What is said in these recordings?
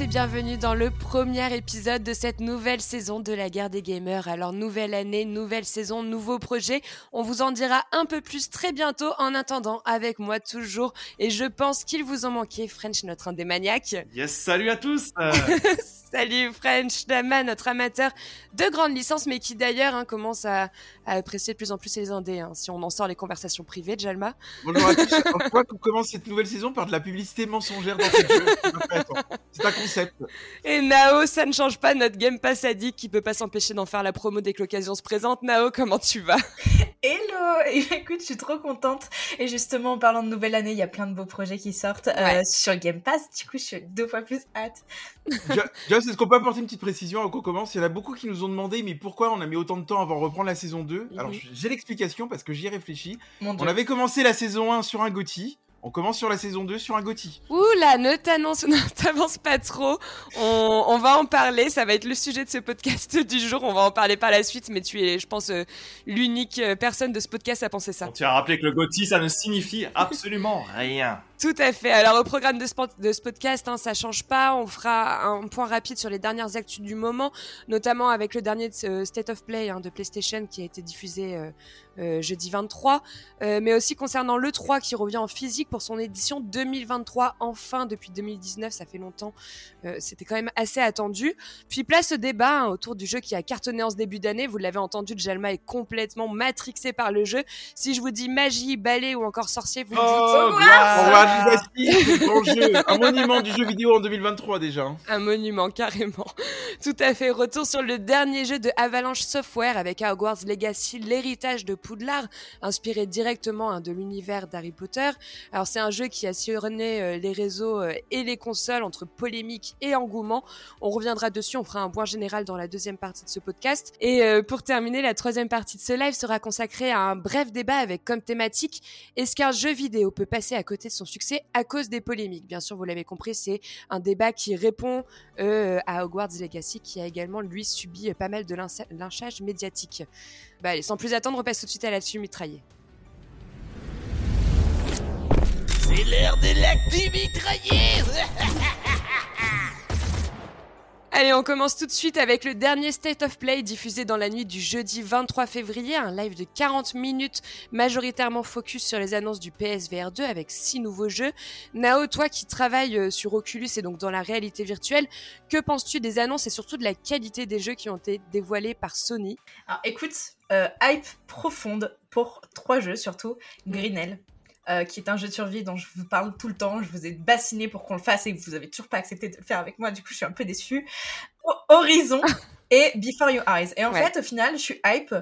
tous et bienvenue dans le premier épisode de cette nouvelle saison de la guerre des gamers. Alors nouvelle année, nouvelle saison, nouveau projet. On vous en dira un peu plus très bientôt. En attendant, avec moi toujours, et je pense qu'il vous en manquait, French, notre indémaniaque. Yes, salut à tous Salut French Dama, notre amateur de grande licence, mais qui d'ailleurs hein, commence à, apprécier de plus en plus les indés, hein, si on en sort les conversations privées de Jalma. Bonjour à tous, pourquoi qu'on commence cette nouvelle saison par de la publicité mensongère dans ce jeu C'est un concept. Et Nao, ça ne change pas notre Game Pass addict qui peut pas s'empêcher d'en faire la promo dès que l'occasion se présente. Nao, comment tu vas? Hello Et écoute, je suis trop contente. Et justement, en parlant de nouvelle année, il y a plein de beaux projets qui sortent euh, sur Game Pass. Du coup, je suis deux fois plus hâte. Est-ce qu'on peut apporter une petite précision avant qu'on commence Il y en a beaucoup qui nous ont demandé, mais pourquoi on a mis autant de temps avant de reprendre la saison 2 mhm. Alors, j'ai l'explication parce que j'y ai réfléchi. On avait commencé la saison 1 sur un GOTY. On commence sur la saison 2 sur un Gotti. Ouh là, ne t'avance pas trop. On, va en parler, ça va être le sujet de ce podcast du jour. On va en parler par la suite, mais tu es, je pense, euh, l'unique euh, personne de ce podcast à penser ça. Tu as rappelé que le Gotti, ça ne signifie absolument rien. Tout à fait. Alors au programme de ce, de ce podcast, hein, ça change pas. On fera un point rapide sur les dernières actus du moment, notamment avec le dernier State of Play hein, de PlayStation qui a été diffusé euh, euh, jeudi 23, mais aussi concernant le 3 qui revient en physique pour son édition 2023. Enfin, depuis 2019, ça fait longtemps. C'était quand même assez attendu. Puis place au débat hein, autour du jeu qui a cartonné en ce début d'année. Vous l'avez entendu, Jalma est complètement matrixé par le jeu. Si je vous dis magie, balai ou encore sorcier, vous oh, dites un monument du jeu vidéo en 2023 déjà. Hein. Un monument, carrément. Tout à fait. Retour sur le dernier jeu de Avalanche Software avec Hogwarts Legacy, l'héritage de Poudlard, inspiré directement hein, de l'univers d'Harry Potter. Alors c'est un jeu qui a sillonné euh, les réseaux euh, et les consoles entre polémique et engouement. On reviendra dessus, on fera un point général dans la deuxième partie de ce podcast. Et euh, pour terminer, la troisième partie de ce live sera consacrée à un bref débat avec comme thématique est-ce qu'un jeu vidéo peut passer à côté de son succès à cause des polémiques? Bien sûr, vous l'avez compris, c'est un débat qui répond à Hogwarts Legacy, qui a également, lui, subi pas mal de lynchage médiatique. Bah sans plus attendre, on passe tout de suite à la dessus mitraillée. C'est l'heure de l'actu mitraillée Allez, on commence tout de suite avec le dernier State of Play diffusé dans la nuit du jeudi 23 février, un live de 40 minutes majoritairement focus sur les annonces du PSVR 2 avec six nouveaux jeux. Nao, toi qui travailles euh, sur Oculus et donc dans la réalité virtuelle, que penses-tu des annonces et surtout de la qualité des jeux qui ont été dévoilés par Sony? Alors écoute, euh, hype profonde pour trois jeux surtout, Greenell, euh, qui est un jeu de survie dont je vous parle tout le temps. Je vous ai bassiné pour qu'on le fasse et vous avez toujours pas accepté de le faire avec moi. Du coup, je suis un peu déçue. Horizon et Before Your Eyes. Et en fait, au final, je suis hype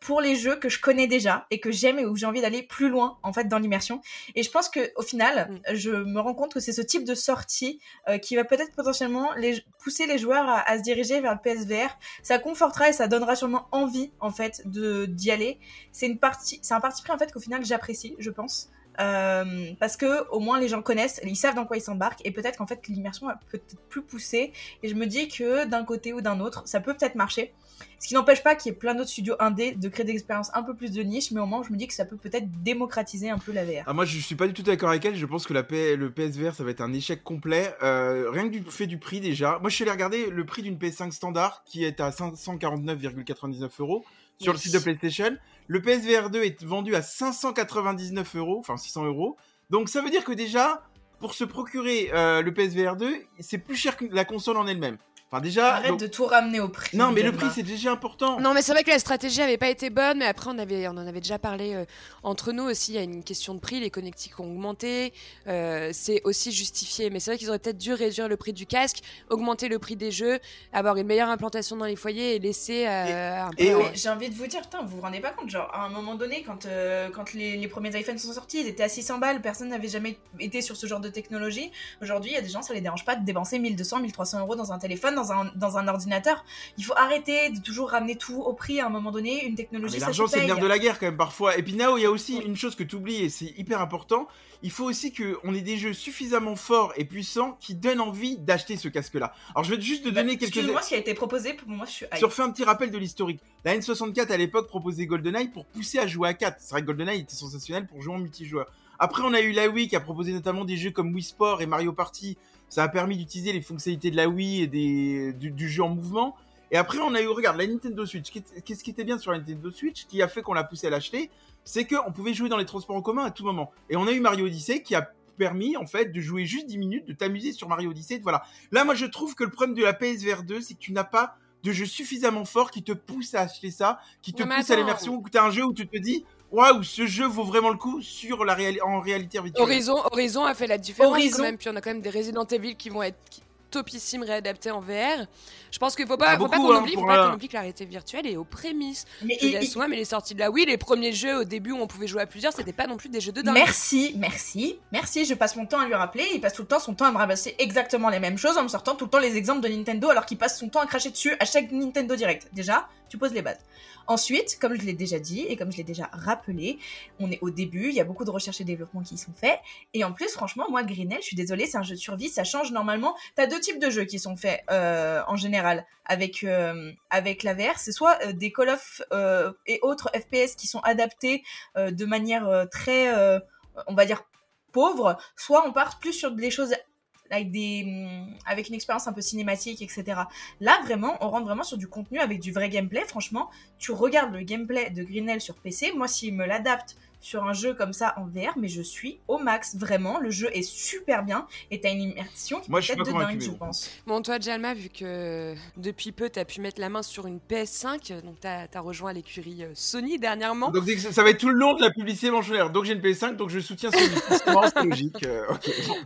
pour les jeux que je connais déjà et que j'aime et où j'ai envie d'aller plus loin en fait dans l'immersion et je pense que au final mm. je me rends compte que c'est ce type de sortie euh, qui va peut-être potentiellement les, pousser les joueurs à, à, se diriger vers le PSVR ça confortera et ça donnera sûrement envie en fait de d'y aller c'est une partie c'est un parti pris en fait qu'au final j'apprécie je pense euh, parce que au moins les gens connaissent, ils savent dans quoi ils s'embarquent et peut-être qu'en fait l'immersion est peut-être plus poussée et je me dis que d'un côté ou d'un autre ça peut peut-être marcher. Ce qui n'empêche pas qu'il y ait plein d'autres studios indés de créer des expériences un peu plus de niche, mais au moins je me dis que ça peut peut-être démocratiser un peu la VR. Ah, moi je suis pas du tout d'accord avec elle, je pense que la le PSVR ça va être un échec complet, euh, rien que du fait du prix déjà. Moi je suis allé regarder le prix d'une PS5 standard qui est à 549,99 euros sur le site de PlayStation. Le PSVR 2 est vendu à 599 euros, enfin 600 euros. Donc ça veut dire que déjà, pour se procurer euh, le PSVR 2, c'est plus cher que la console en elle-même. Enfin déjà. Arrête de tout ramener au prix. Non, mais le prix c'est déjà important. Non, mais c'est vrai que la stratégie avait pas été bonne, mais après on avait, on en avait déjà parlé euh, entre nous aussi. Il y a une question de prix, les connectiques ont augmenté, euh, c'est aussi justifié. Mais c'est vrai qu'ils auraient peut-être dû réduire le prix du casque, augmenter le prix des jeux, avoir une meilleure implantation dans les foyers et laisser. Euh, un et, j'ai envie de vous dire, putain, vous vous rendez pas compte, genre à un moment donné, quand quand les, les, premiers iPhones sont sortis, ils étaient à 600 balles, personne n'avait jamais été sur ce genre de technologie. Aujourd'hui, il y a des gens, ça les dérange pas de dépenser 1200, 1300 euros dans un téléphone, dans un dans un ordinateur il faut arrêter de toujours ramener tout au prix à un moment donné. Une technologie, ah, L'argent, c'est bien de la guerre quand même parfois. Et puis Nao, il y a aussi une chose que tu oublies et c'est hyper important. Il faut aussi qu'on ait des jeux suffisamment forts et puissants qui donnent envie d'acheter ce casque-là. Alors je vais juste te bah, donner quelques. Excuse-moi, ce qui a été proposé pour moi, je suis. Sur fait un petit rappel de l'historique. La N64 à l'époque proposait GoldenEye pour pousser à jouer à 4. C'est vrai que GoldenEye était sensationnel pour jouer en multijoueur. Après, on a eu la Wii qui a proposé notamment des jeux comme Wii Sport et Mario Party. Ça a permis d'utiliser les fonctionnalités de la Wii et des, du, jeu en mouvement. Et après, on a eu, regarde, la Nintendo Switch. Qu'est-ce qui était bien sur la Nintendo Switch, qui a fait qu'on l'a poussé à l'acheter, c'est qu'on pouvait jouer dans les transports en commun à tout moment. Et on a eu Mario Odyssey qui a permis en fait de jouer juste 10 minutes, de t'amuser sur Mario Odyssey. Voilà. Là, moi, je trouve que le problème de la PSVR 2, c'est que tu n'as pas de jeu suffisamment fort qui te pousse à acheter ça, qui te pousse à l'immersion, que tu as un jeu où tu te dis waouh, ce jeu vaut vraiment le coup sur la en réalité virtuelle. Horizon, Horizon a fait la différence quand même. Puis on a quand même des Resident Evil qui vont être topissime réadapté en VR. Je pense qu'il faut pas, faut pas qu'on hein, oublie, faut pas qu'on oublie que la réalité virtuelle est aux prémices. Mais, il, mais les sorties de la Wii, les premiers jeux au début où on pouvait jouer à plusieurs, c'était pas non plus des jeux de dingue. Merci, merci, merci. Je passe mon temps à lui rappeler. Il passe tout le temps son temps à me ramasser exactement les mêmes choses en me sortant tout le temps les exemples de Nintendo alors qu'il passe son temps à cracher dessus à chaque Nintendo Direct. Déjà, tu poses les bases. Ensuite, comme je l'ai déjà dit et comme je l'ai déjà rappelé, on est au début, il y a beaucoup de recherche et développement qui sont faits. Et en plus, franchement, moi, Greenell, je suis désolée, c'est un jeu de survie, ça change normalement. T'as deux types de jeux qui sont faits euh, en général avec, euh, avec la. C'est soit euh, des Call of et autres FPS qui sont adaptés de manière très, on va dire, pauvre, soit on part plus sur des choses avec des hum, avec une expérience un peu cinématique, etc. Là, vraiment, on rentre vraiment sur du contenu avec du vrai gameplay. Franchement, tu regardes le gameplay de Greenell sur PC. Moi, s'il me l'adapte sur un jeu comme ça en VR, mais je suis au max, vraiment. Le jeu est super bien et t'as une immersion qui Moi, peut être de dingue, je pense. Bon, toi, Jalma, vu que depuis peu, t'as pu mettre la main sur une PS5, donc t'as as rejoint l'écurie euh, Sony dernièrement. Donc ça va être tout le long de la publicité mentionnaire. Donc j'ai une PS5, donc je soutiens Sony. c'est logique. Euh,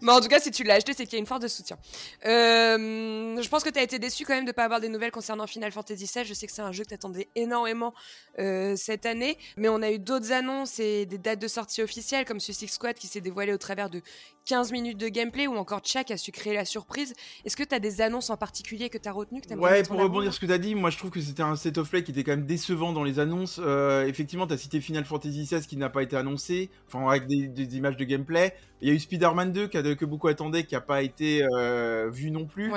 mais en tout cas, si tu l'as acheté, c'est qu'il y a une force de soutien. Euh, je pense que t'as été déçu quand même de pas avoir des nouvelles concernant Final Fantasy XVI. Je sais que c'est un jeu que t'attendais énormément cette année, mais on a eu d'autres annonces et des, dates de sortie officielles, comme Suicide Squad qui s'est dévoilé au travers de 15 minutes de gameplay, ou encore Chuck a su créer la surprise. Est-ce que tu as des annonces en particulier que tu as retenues que Ouais, pour rebondir sur ce que tu as dit, moi je trouve que c'était un set of play qui était quand même décevant dans les annonces. Euh, effectivement, tu as cité Final Fantasy XVI qui n'a pas été annoncé, enfin avec des, images de gameplay. Il y a eu Spider-Man 2 que beaucoup attendaient, qui n'a pas été euh, vu non plus.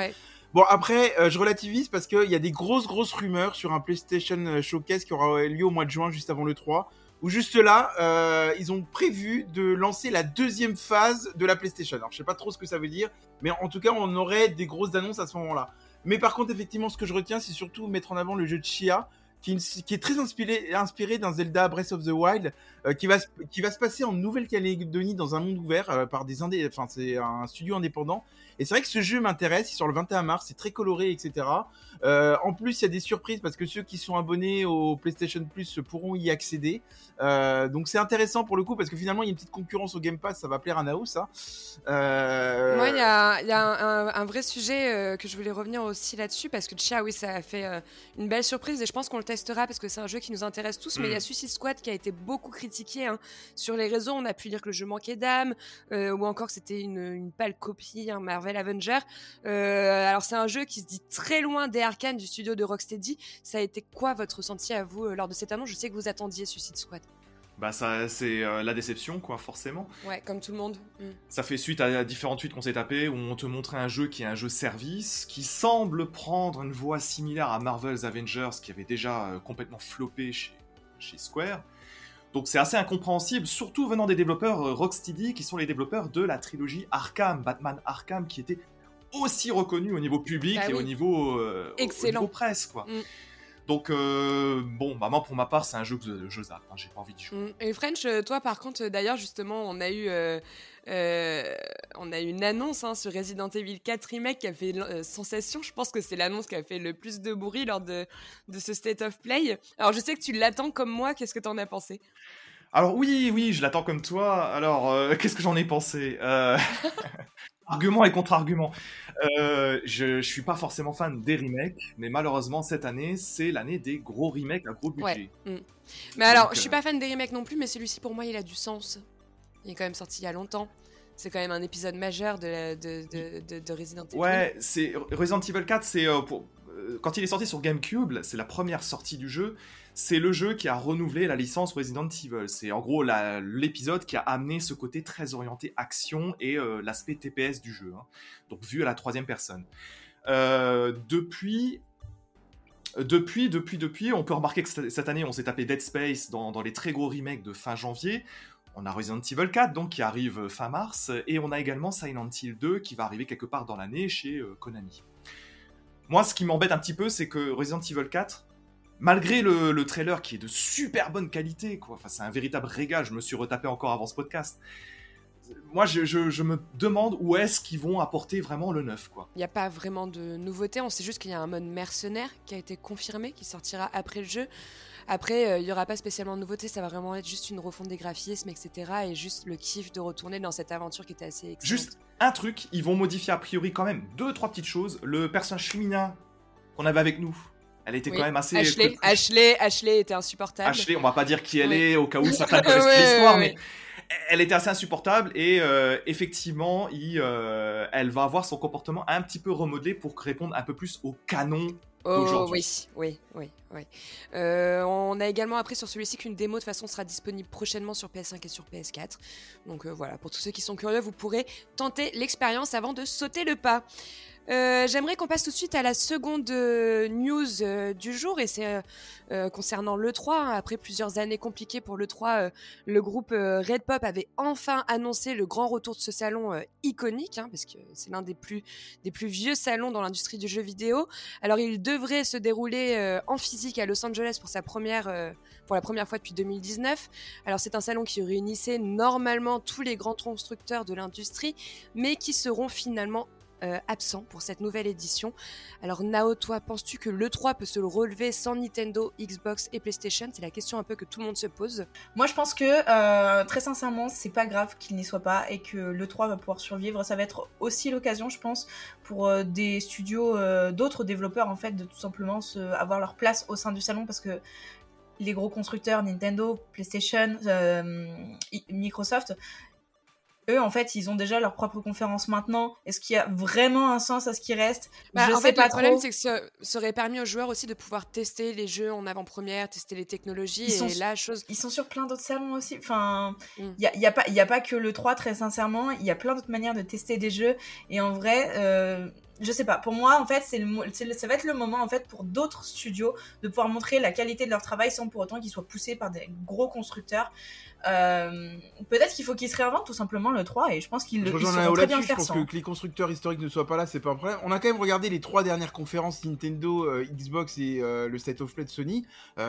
Bon, après, euh, je relativise parce qu'il y a des grosses, grosses rumeurs sur un PlayStation Showcase qui aura lieu au mois de juin, juste avant le 3 où juste là, euh, ils ont prévu de lancer la deuxième phase de la PlayStation. Alors, je sais pas trop ce que ça veut dire, mais en tout cas, on aurait des grosses annonces à ce moment-là. Mais par contre, effectivement, ce que je retiens, c'est surtout mettre en avant le jeu de Chia, qui, est très inspiré, d'un Zelda Breath of the Wild, euh, qui, va, qui va se passer en Nouvelle-Calédonie dans un monde ouvert euh, par des indé enfin c'est un studio indépendant. Et c'est vrai que ce jeu m'intéresse, il sort le 21 mars, c'est très coloré, etc. Euh, en plus, il y a des surprises parce que ceux qui sont abonnés au PlayStation Plus pourront y accéder. Donc c'est intéressant pour le coup parce que finalement il y a une petite concurrence au Game Pass, ça va plaire à Nao ça. Euh... Moi, il y a, un, vrai sujet que je voulais revenir aussi là-dessus parce que Chia, oui, ça a fait une belle surprise et je pense qu'on le testera parce que c'est un jeu qui nous intéresse tous. Mais il y a mm. Suicide Squad qui a été beaucoup critiqué hein. sur les réseaux. On a pu dire que le jeu manquait d'âme ou encore que c'était une, une, pâle copie, un Marvel Avenger. alors c'est un jeu qui se dit très loin des arcanes du studio de Rocksteady. Ça a été quoi votre ressenti à vous lors de cette annonce? Je sais que vous attendiez Suicide Squad. Bah ça c'est euh, la déception quoi forcément. Ouais comme tout le monde. Mm. Ça fait suite à différentes suites qu'on s'est tapé où on te montrait un jeu qui est un jeu service qui semble prendre une voie similaire à Marvel's Avengers qui avait déjà euh, complètement floppé chez, chez Square. Donc c'est assez incompréhensible, surtout venant des développeurs euh, Rocksteady qui sont les développeurs de la trilogie Arkham, Batman Arkham qui était aussi reconnu au niveau public bah et au, niveau, Excellent. presse quoi. Mm. Donc, euh, bon, maman, pour ma part, c'est un jeu que je zappe. Hein, j'ai pas envie d'y jouer. Mm. Et French, euh, toi, par contre, euh, d'ailleurs, justement, on a eu, on a eu une annonce hein, sur Resident Evil 4 Remake qui a fait sensation. Je pense que c'est l'annonce qui a fait le plus de bruit lors de, de ce State of Play. Alors, je sais que tu l'attends comme moi. Qu'est-ce que tu en as pensé? Alors oui, oui, je l'attends comme toi. Alors, qu'est-ce que j'en ai pensé? Argument et contre-argument. Euh, je, je suis pas forcément fan des remakes, mais malheureusement cette année c'est l'année des gros remakes à gros budget. Mm. Mais alors, je suis euh, pas fan des remakes non plus, mais celui-ci pour moi il a du sens. Il est quand même sorti il y a longtemps. C'est quand même un épisode majeur de, de, de, de Resident Evil. Ouais, c'est Resident Evil 4, c'est euh, pour quand il est sorti sur GameCube, c'est la première sortie du jeu c'est le jeu qui a renouvelé la licence Resident Evil. C'est en gros l'épisode qui a amené ce côté très orienté action et euh, l'aspect TPS du jeu, hein. donc vu à la troisième personne. Euh, depuis, depuis, depuis, depuis, on peut remarquer que cette année, on s'est tapé Dead Space dans, les très gros remakes de fin janvier. on a Resident Evil 4 donc qui arrive fin mars et on a également Silent Hill 2 qui va arriver quelque part dans l'année chez Konami. Moi, ce qui m'embête un petit peu, c'est que Resident Evil 4, malgré le, trailer qui est de super bonne qualité, quoi, enfin, c'est un véritable régal, je me suis retapé encore avant ce podcast. Moi, je, me demande où est-ce qu'ils vont apporter vraiment le neuf, quoi. Il n'y a pas vraiment de nouveauté, on sait juste qu'il y a un mode mercenaire qui a été confirmé, qui sortira après le jeu. Après, euh, il n'y aura pas spécialement de nouveauté, ça va vraiment être juste une refonte des graphismes, etc. Et juste le kiff de retourner dans cette aventure qui était assez excellente. Juste un truc, ils vont modifier a priori quand même deux, trois petites choses. Le personnage féminin qu'on avait avec nous, elle était quand même assez. Ashley, Ashley, Ashley était insupportable. Ashley, on va pas dire qui elle est au cas où certains connaissent l'histoire, mais elle était assez insupportable et euh, effectivement, il, euh, elle va avoir son comportement un petit peu remodelé pour répondre un peu plus au canon Oh, oui, oui, oui, oui. Euh, on a également appris sur celui-ci qu'une démo de façon sera disponible prochainement sur PS5 et sur PS4. Donc voilà, pour tous ceux qui sont curieux, vous pourrez tenter l'expérience avant de sauter le pas. Euh, j'aimerais qu'on passe tout de suite à la seconde euh, news euh, du jour et c'est concernant l'E3. Hein. Après plusieurs années compliquées pour l'E3, le groupe Red Pop avait enfin annoncé le grand retour de ce salon iconique, hein, parce que c'est l'un des plus, des plus vieux salons dans l'industrie du jeu vidéo. Alors il devrait se dérouler en physique à Los Angeles pour, sa première, pour la première fois depuis 2019. Alors c'est un salon qui réunissait normalement tous les grands constructeurs de l'industrie, mais qui seront finalement euh, absent pour cette nouvelle édition. Alors Nao, toi, penses-tu que l'E3 peut se relever sans Nintendo, Xbox et PlayStation? C'est la question un peu que tout le monde se pose. Moi, je pense que euh, très sincèrement, c'est pas grave qu'il n'y soit pas et que l'E3 va pouvoir survivre. Ça va être aussi l'occasion, je pense, pour euh, des studios, d'autres développeurs en fait, de tout simplement avoir leur place au sein du salon parce que les gros constructeurs Nintendo, PlayStation, Microsoft, eux, en fait, ils ont déjà leur propre conférence maintenant. Est-ce qu'il y a vraiment un sens à ce qui reste? Bah, Je en sais fait, pas le problème, c'est que ça, aurait permis aux joueurs aussi de pouvoir tester les jeux en avant-première, tester les technologies. Ils et sont, la chose. Ils sont sur plein d'autres salons aussi. Enfin, mm. il n'y a, a, pas, a pas que le 3, très sincèrement. Il y a plein d'autres manières de tester des jeux. Et en vrai, euh, je sais pas. Pour moi, en fait, c'est le, ça va être le moment en fait pour d'autres studios de pouvoir montrer la qualité de leur travail sans pour autant qu'ils soient poussés par des gros constructeurs. Euh, peut-être qu'il faut qu'ils se réinventent tout simplement le 3 et je pense qu'ils le très bien faire Je pense que, les constructeurs historiques ne soient pas là, c'est pas un problème. On a quand même regardé les trois dernières conférences Nintendo, euh, Xbox et euh, le State of Play de Sony.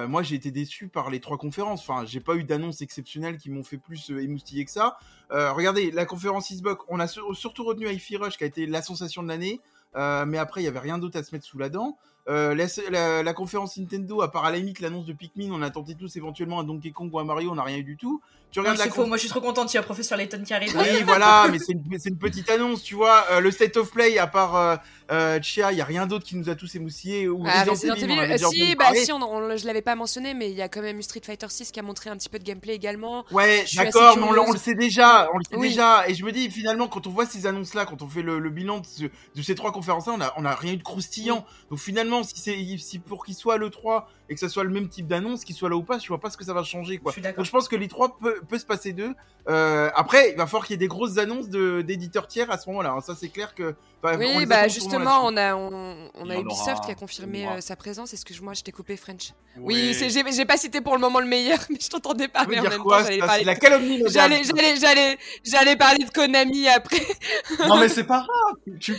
moi, j'ai été déçu par les trois conférences. Enfin, j'ai pas eu d'annonces exceptionnelles qui m'ont fait plus émoustiller que ça. regardez, la conférence Xbox, on a surtout retenu hi Rush qui a été la sensation de l'année. Mais après, il y avait rien d'autre à se mettre sous la dent. Euh, la, conférence Nintendo, à part à la limite l'annonce de Pikmin, on a tenté tous éventuellement un Donkey Kong ou un Mario, on n'a rien eu du tout. Tu regardes la faux. Moi, je suis trop contente. Il y a Professeur Layton qui arrive. Oui, voilà, mais c'est une, petite annonce, tu vois. Euh, le State of Play, à part euh, euh Chia, il y a rien d'autre qui nous a tous émoussillés. Ou ah, Resident Evil, si, bah si, on, on, je l'avais pas mentionné, mais il y a quand même eu Street Fighter 6 qui a montré un petit peu de gameplay également. Ouais, d'accord, mais on, le sait déjà, on le sait déjà. Et je me dis finalement, quand on voit ces annonces-là, quand on fait le, bilan de, ces trois conférences-là, on a, on a rien eu de croustillant. Donc finalement, si c'est si pour qu'il soit le 3 et que ça soit le même type d'annonce, qu'il soit là ou pas, je vois pas ce que ça va changer, quoi. Je Donc je pense que les trois peut, peut se passer d'eux. Euh, après, il va falloir qu'il y ait des grosses annonces d'éditeurs tiers à ce moment-là. Hein. Ça, c'est clair que. oui, bah justement, on a, on, a Ubisoft qui a confirmé euh, sa présence. Est-ce que moi, je t'ai coupé French Oui, j'ai pas cité pour le moment le meilleur, mais je t'entendais parler en même temps. J'allais parler. La calomnie. J'allais, j'allais, j'allais parler de Konami après. non, mais c'est pas grave. Tu,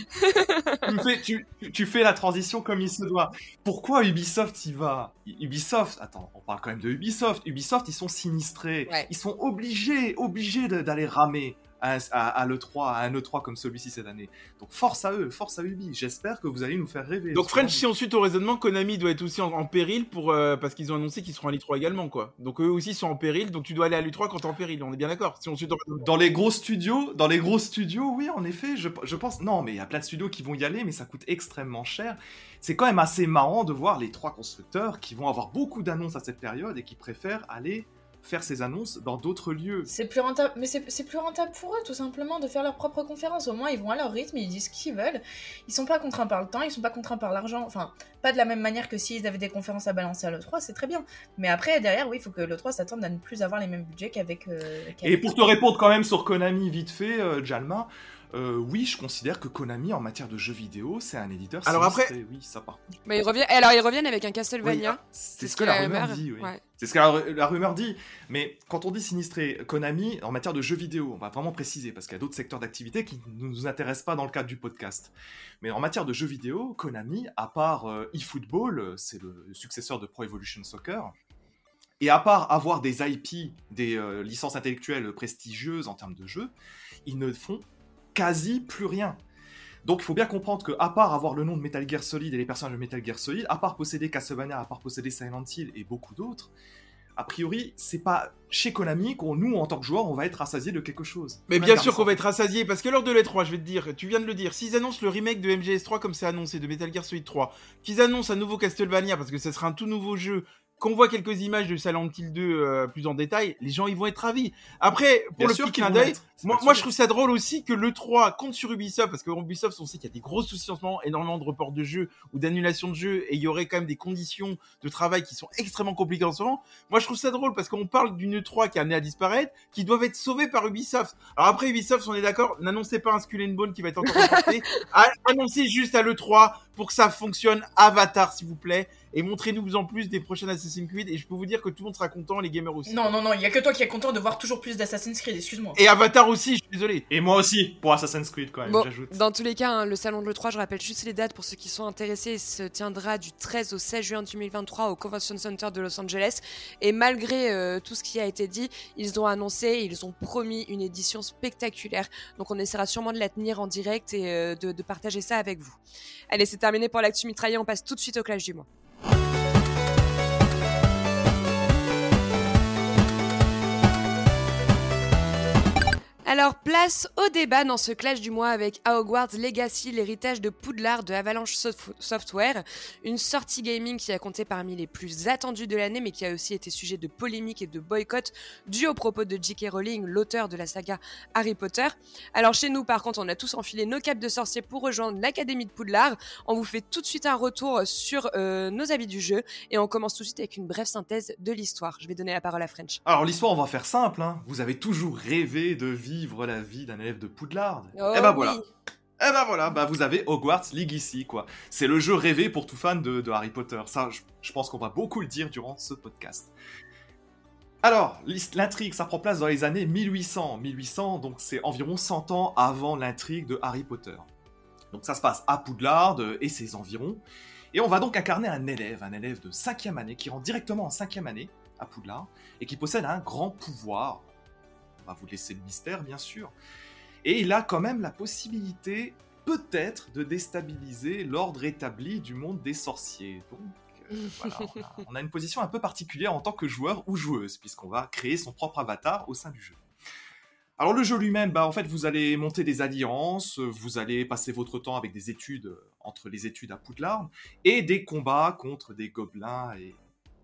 fais, tu, tu fais la transition comme il se doit. Pourquoi Ubisoft y va? Ubisoft, attends, on parle quand même de Ubisoft. Ubisoft, ils sont sinistrés. Ils sont obligés, obligés d'aller ramer à, l'E3, à un E3 comme celui-ci cette année. Donc force à eux, force à Ubi. J'espère que vous allez nous faire rêver. Donc French, si ensuite au raisonnement, Konami doit être aussi en, péril pour euh, parce qu'ils ont annoncé qu'ils seront à l'E3 également, quoi. Donc eux aussi sont en péril. Donc tu dois aller à l'E3 quand t'es en péril. On est bien d'accord. Si dans les gros studios, dans les gros studios, oui, en effet, je, je pense. Non, mais il y a plein de studios qui vont y aller, mais ça coûte extrêmement cher. C'est quand même assez marrant de voir les trois constructeurs qui vont avoir beaucoup d'annonces à cette période et qui préfèrent aller faire ces annonces dans d'autres lieux. C'est plus rentable, mais c'est plus rentable pour eux tout simplement de faire leur propre conférence. Au moins ils vont à leur rythme, ils disent ce qu'ils veulent. Ils sont pas contraints par le temps, ils sont pas contraints par l'argent. Enfin, pas de la même manière que s'ils avaient des conférences à balancer à l'E3, c'est très bien. Mais après derrière, oui, il faut que l'E3 s'attende à ne plus avoir les mêmes budgets qu'avec. Euh, Et pour te répondre quand même sur Konami vite fait, euh, Jalma. Euh, oui, je considère que Konami, en matière de jeux vidéo, c'est un éditeur Alors après- oui, ça par contre. Mais ils reviennent, alors ils reviennent avec un Castlevania. Oui, c'est ce ce que que la la rumeur rumeur- dit, oui. ouais. C'est ce que la, la rumeur dit. Mais quand on dit sinistré, Konami, en matière de jeux vidéo, on va vraiment préciser, parce qu'il y a d'autres secteurs d'activité qui ne nous intéressent pas dans le cadre du podcast. Mais en matière de jeux vidéo, Konami, à part euh, eFootball, euh, c'est le successeur de Pro Evolution Soccer, et à part avoir des IP, des euh, licences intellectuelles prestigieuses en termes de jeux, ils ne font quasi plus rien. Donc il faut bien comprendre que, à part avoir le nom de Metal Gear Solid et les personnages de Metal Gear Solid, à part posséder Castlevania, à part posséder Silent Hill et beaucoup d'autres, a priori, c'est pas chez Konami qu'on, nous, en tant que joueurs, on va être rassasiés de quelque chose. Mais bien sûr qu'on va être rassasié parce que lors de l'E3, je vais te dire, tu viens de le dire, s'ils annoncent le remake de MGS3 comme c'est annoncé de Metal Gear Solid 3, qu'ils annoncent un nouveau Castlevania parce que ce sera un tout nouveau jeu, qu'on voit quelques images de Silent Hill 2 euh, plus en détail, les gens ils vont être ravis. Après, pour Bien le petit clin d'œil, moi, je trouve ça drôle aussi que l'E3 compte sur Ubisoft parce que Ubisoft on sait qu'il y a des gros soucis en ce moment, énormément de reports de jeux ou d'annulation de jeux et il y aurait quand même des conditions de travail qui sont extrêmement compliquées en ce moment. Moi je trouve ça drôle parce qu'on parle d'une E3 qui est amenée à disparaître, qui doivent être sauvées par Ubisoft. Alors après Ubisoft, on est d'accord, n'annoncez pas un Skull and Bone qui va être encore reporté, A- annoncez juste à l'E3 pour que ça fonctionne Avatar s'il vous plaît et montrez-nous en plus des prochaines Assassin's Creed et je peux vous dire que tout le monde sera content, les gamers aussi. Non, non, non, il y a que toi qui es content de voir toujours plus d'Assassin's Creed, excuse-moi. Et Avatar aussi, je suis désolé. Et moi aussi, pour Assassin's Creed, quand même, Bon, j'ajoute. dans tous les cas, hein, le salon de l'E3, je rappelle juste les dates pour ceux qui sont intéressés, il se tiendra du 13 au 16 juin 2023 au Convention Center de Los Angeles. Et malgré euh, tout ce qui a été dit, ils ont annoncé, ils ont promis une édition spectaculaire. Donc on essaiera sûrement de la tenir en direct et euh, de, de partager ça avec vous. Allez, c'est terminé pour l'actu mitraillé, on passe tout de suite au clash du mois. Alors, place au débat dans ce clash du mois avec Hogwarts Legacy, l'héritage de Poudlard de Avalanche Sof- Software, une sortie gaming qui a compté parmi les plus attendues de l'année, mais qui a aussi été sujet de polémiques et de boycott dû aux propos de J.K. Rowling, l'auteur de la saga Harry Potter. Alors, chez nous, par contre, on a tous enfilé nos capes de sorciers pour rejoindre l'Académie de Poudlard. On vous fait tout de suite un retour sur euh, nos avis du jeu et on commence tout de suite avec une brève synthèse de l'histoire. Je vais donner la parole à French. Alors l'histoire, on va faire simple. Hein. Vous avez toujours rêvé de vivre la vie d'un élève de Poudlard. Oh et ben oui. voilà. Eh ben voilà, bah vous avez Hogwarts Legacy, quoi. C'est le jeu rêvé pour tout fan de, de Harry Potter. Ça, je, je pense qu'on va beaucoup le dire durant ce podcast. Alors, l'intrigue, ça prend place dans les années 1800. 1800, donc c'est environ 100 ans avant l'intrigue de Harry Potter. Donc ça se passe à Poudlard euh, et ses environs. Et on va donc incarner un élève, un élève de 5 année, qui rentre directement en 5 année à Poudlard, et qui possède un grand pouvoir. Va vous laisser le mystère, bien sûr. Et il a quand même la possibilité, peut-être, de déstabiliser l'ordre établi du monde des sorciers. Donc, euh, voilà, on a, on a une position un peu particulière en tant que joueur ou joueuse, puisqu'on va créer son propre avatar au sein du jeu. Alors le jeu lui-même, bah, en fait, vous allez monter des alliances, vous allez passer votre temps avec des études, entre les études à Poudlard, et des combats contre des gobelins et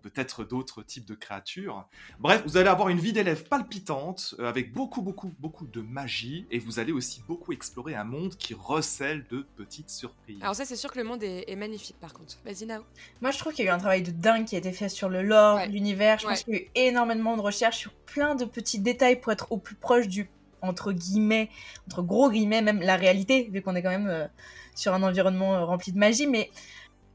peut-être d'autres types de créatures. Bref, vous allez avoir une vie d'élève palpitante, euh, avec beaucoup, beaucoup, beaucoup de magie, et vous allez aussi beaucoup explorer un monde qui recèle de petites surprises. Alors ça, c'est sûr que le monde est, est magnifique par contre. Vas-y Nao. Moi, je trouve qu'il y a eu un travail de dingue qui a été fait sur le lore, Ouais. l'univers. Je Ouais. pense qu'il y a eu énormément de recherches sur plein de petits détails pour être au plus proche du, entre guillemets, entre gros guillemets, même la réalité, vu qu'on est quand même euh, sur un environnement euh, rempli de magie. Mais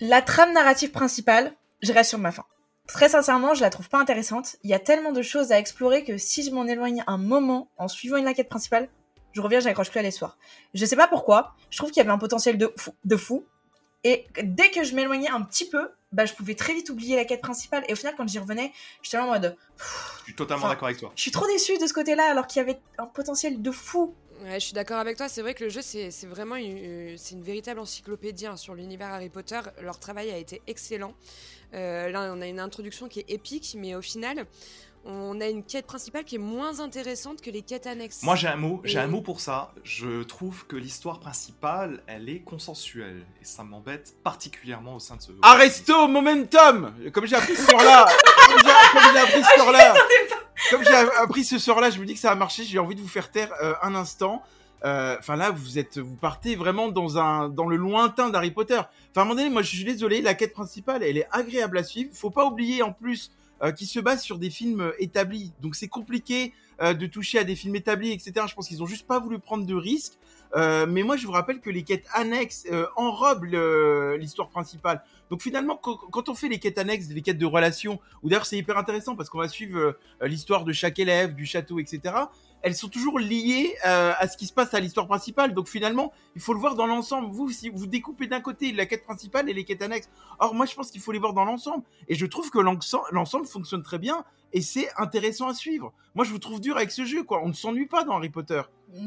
la trame narrative principale, je reste sur ma fin. Très sincèrement, je la trouve pas intéressante. Il y a tellement de choses à explorer que si je m'en éloigne un moment en suivant une quête principale, je reviens, j'accroche plus à l'histoire. Je sais pas pourquoi. Je trouve qu'il y avait un potentiel de fou. De fou. Et dès que je m'éloignais un petit peu, bah, je pouvais très vite oublier la quête principale. Et au final, quand j'y revenais, j'étais en mode, Je suis totalement d'accord avec toi. je suis trop déçue de ce côté-là, alors qu'il y avait un potentiel de fou. Ouais, je suis d'accord avec toi. C'est vrai que le jeu, c'est vraiment une, euh, c'est une véritable encyclopédie hein, sur l'univers Harry Potter. Leur travail a été excellent. Euh, là, on a une introduction qui est épique, mais au final, on a une quête principale qui est moins intéressante que les quêtes annexes. Moi j'ai un mot, j'ai Et- un mot pour ça. Je trouve que l'histoire principale, elle est consensuelle et ça m'embête particulièrement au sein de ce. Arresto momentum Comme j'ai appris ce soir-là Comme j'ai comme j'ai appris ce soir-là Comme j'ai appris ce soir-là, je me dis que ça a marché, j'ai envie de vous faire taire euh, un instant. Euh, Enfin là, vous êtes, vous partez vraiment dans un, dans le lointain d'Harry Potter. Enfin à un moment donné, moi je suis désolé, la quête principale, elle est agréable à suivre. Faut pas oublier en plus euh, qui se base sur des films établis. Donc c'est compliqué euh, de toucher à des films établis, etc. Je pense qu'ils ont juste pas voulu prendre de risques. Euh, mais moi, je vous rappelle que les quêtes annexes euh, enrobent l'histoire principale. Donc finalement, quand on fait les quêtes annexes, les quêtes de relations, ou d'ailleurs c'est hyper intéressant parce qu'on va suivre euh, l'histoire de chaque élève, du château, etc. Elles sont toujours liées euh, à ce qui se passe à l'histoire principale. Donc finalement, il faut le voir dans l'ensemble. Vous, si vous découpez d'un côté la quête principale et les quêtes annexes. Or, moi, je pense qu'il faut les voir dans l'ensemble. Et je trouve que l'ensemble fonctionne très bien et c'est intéressant à suivre. Moi, je vous trouve dur avec ce jeu, quoi. On ne s'ennuie pas dans Harry Potter,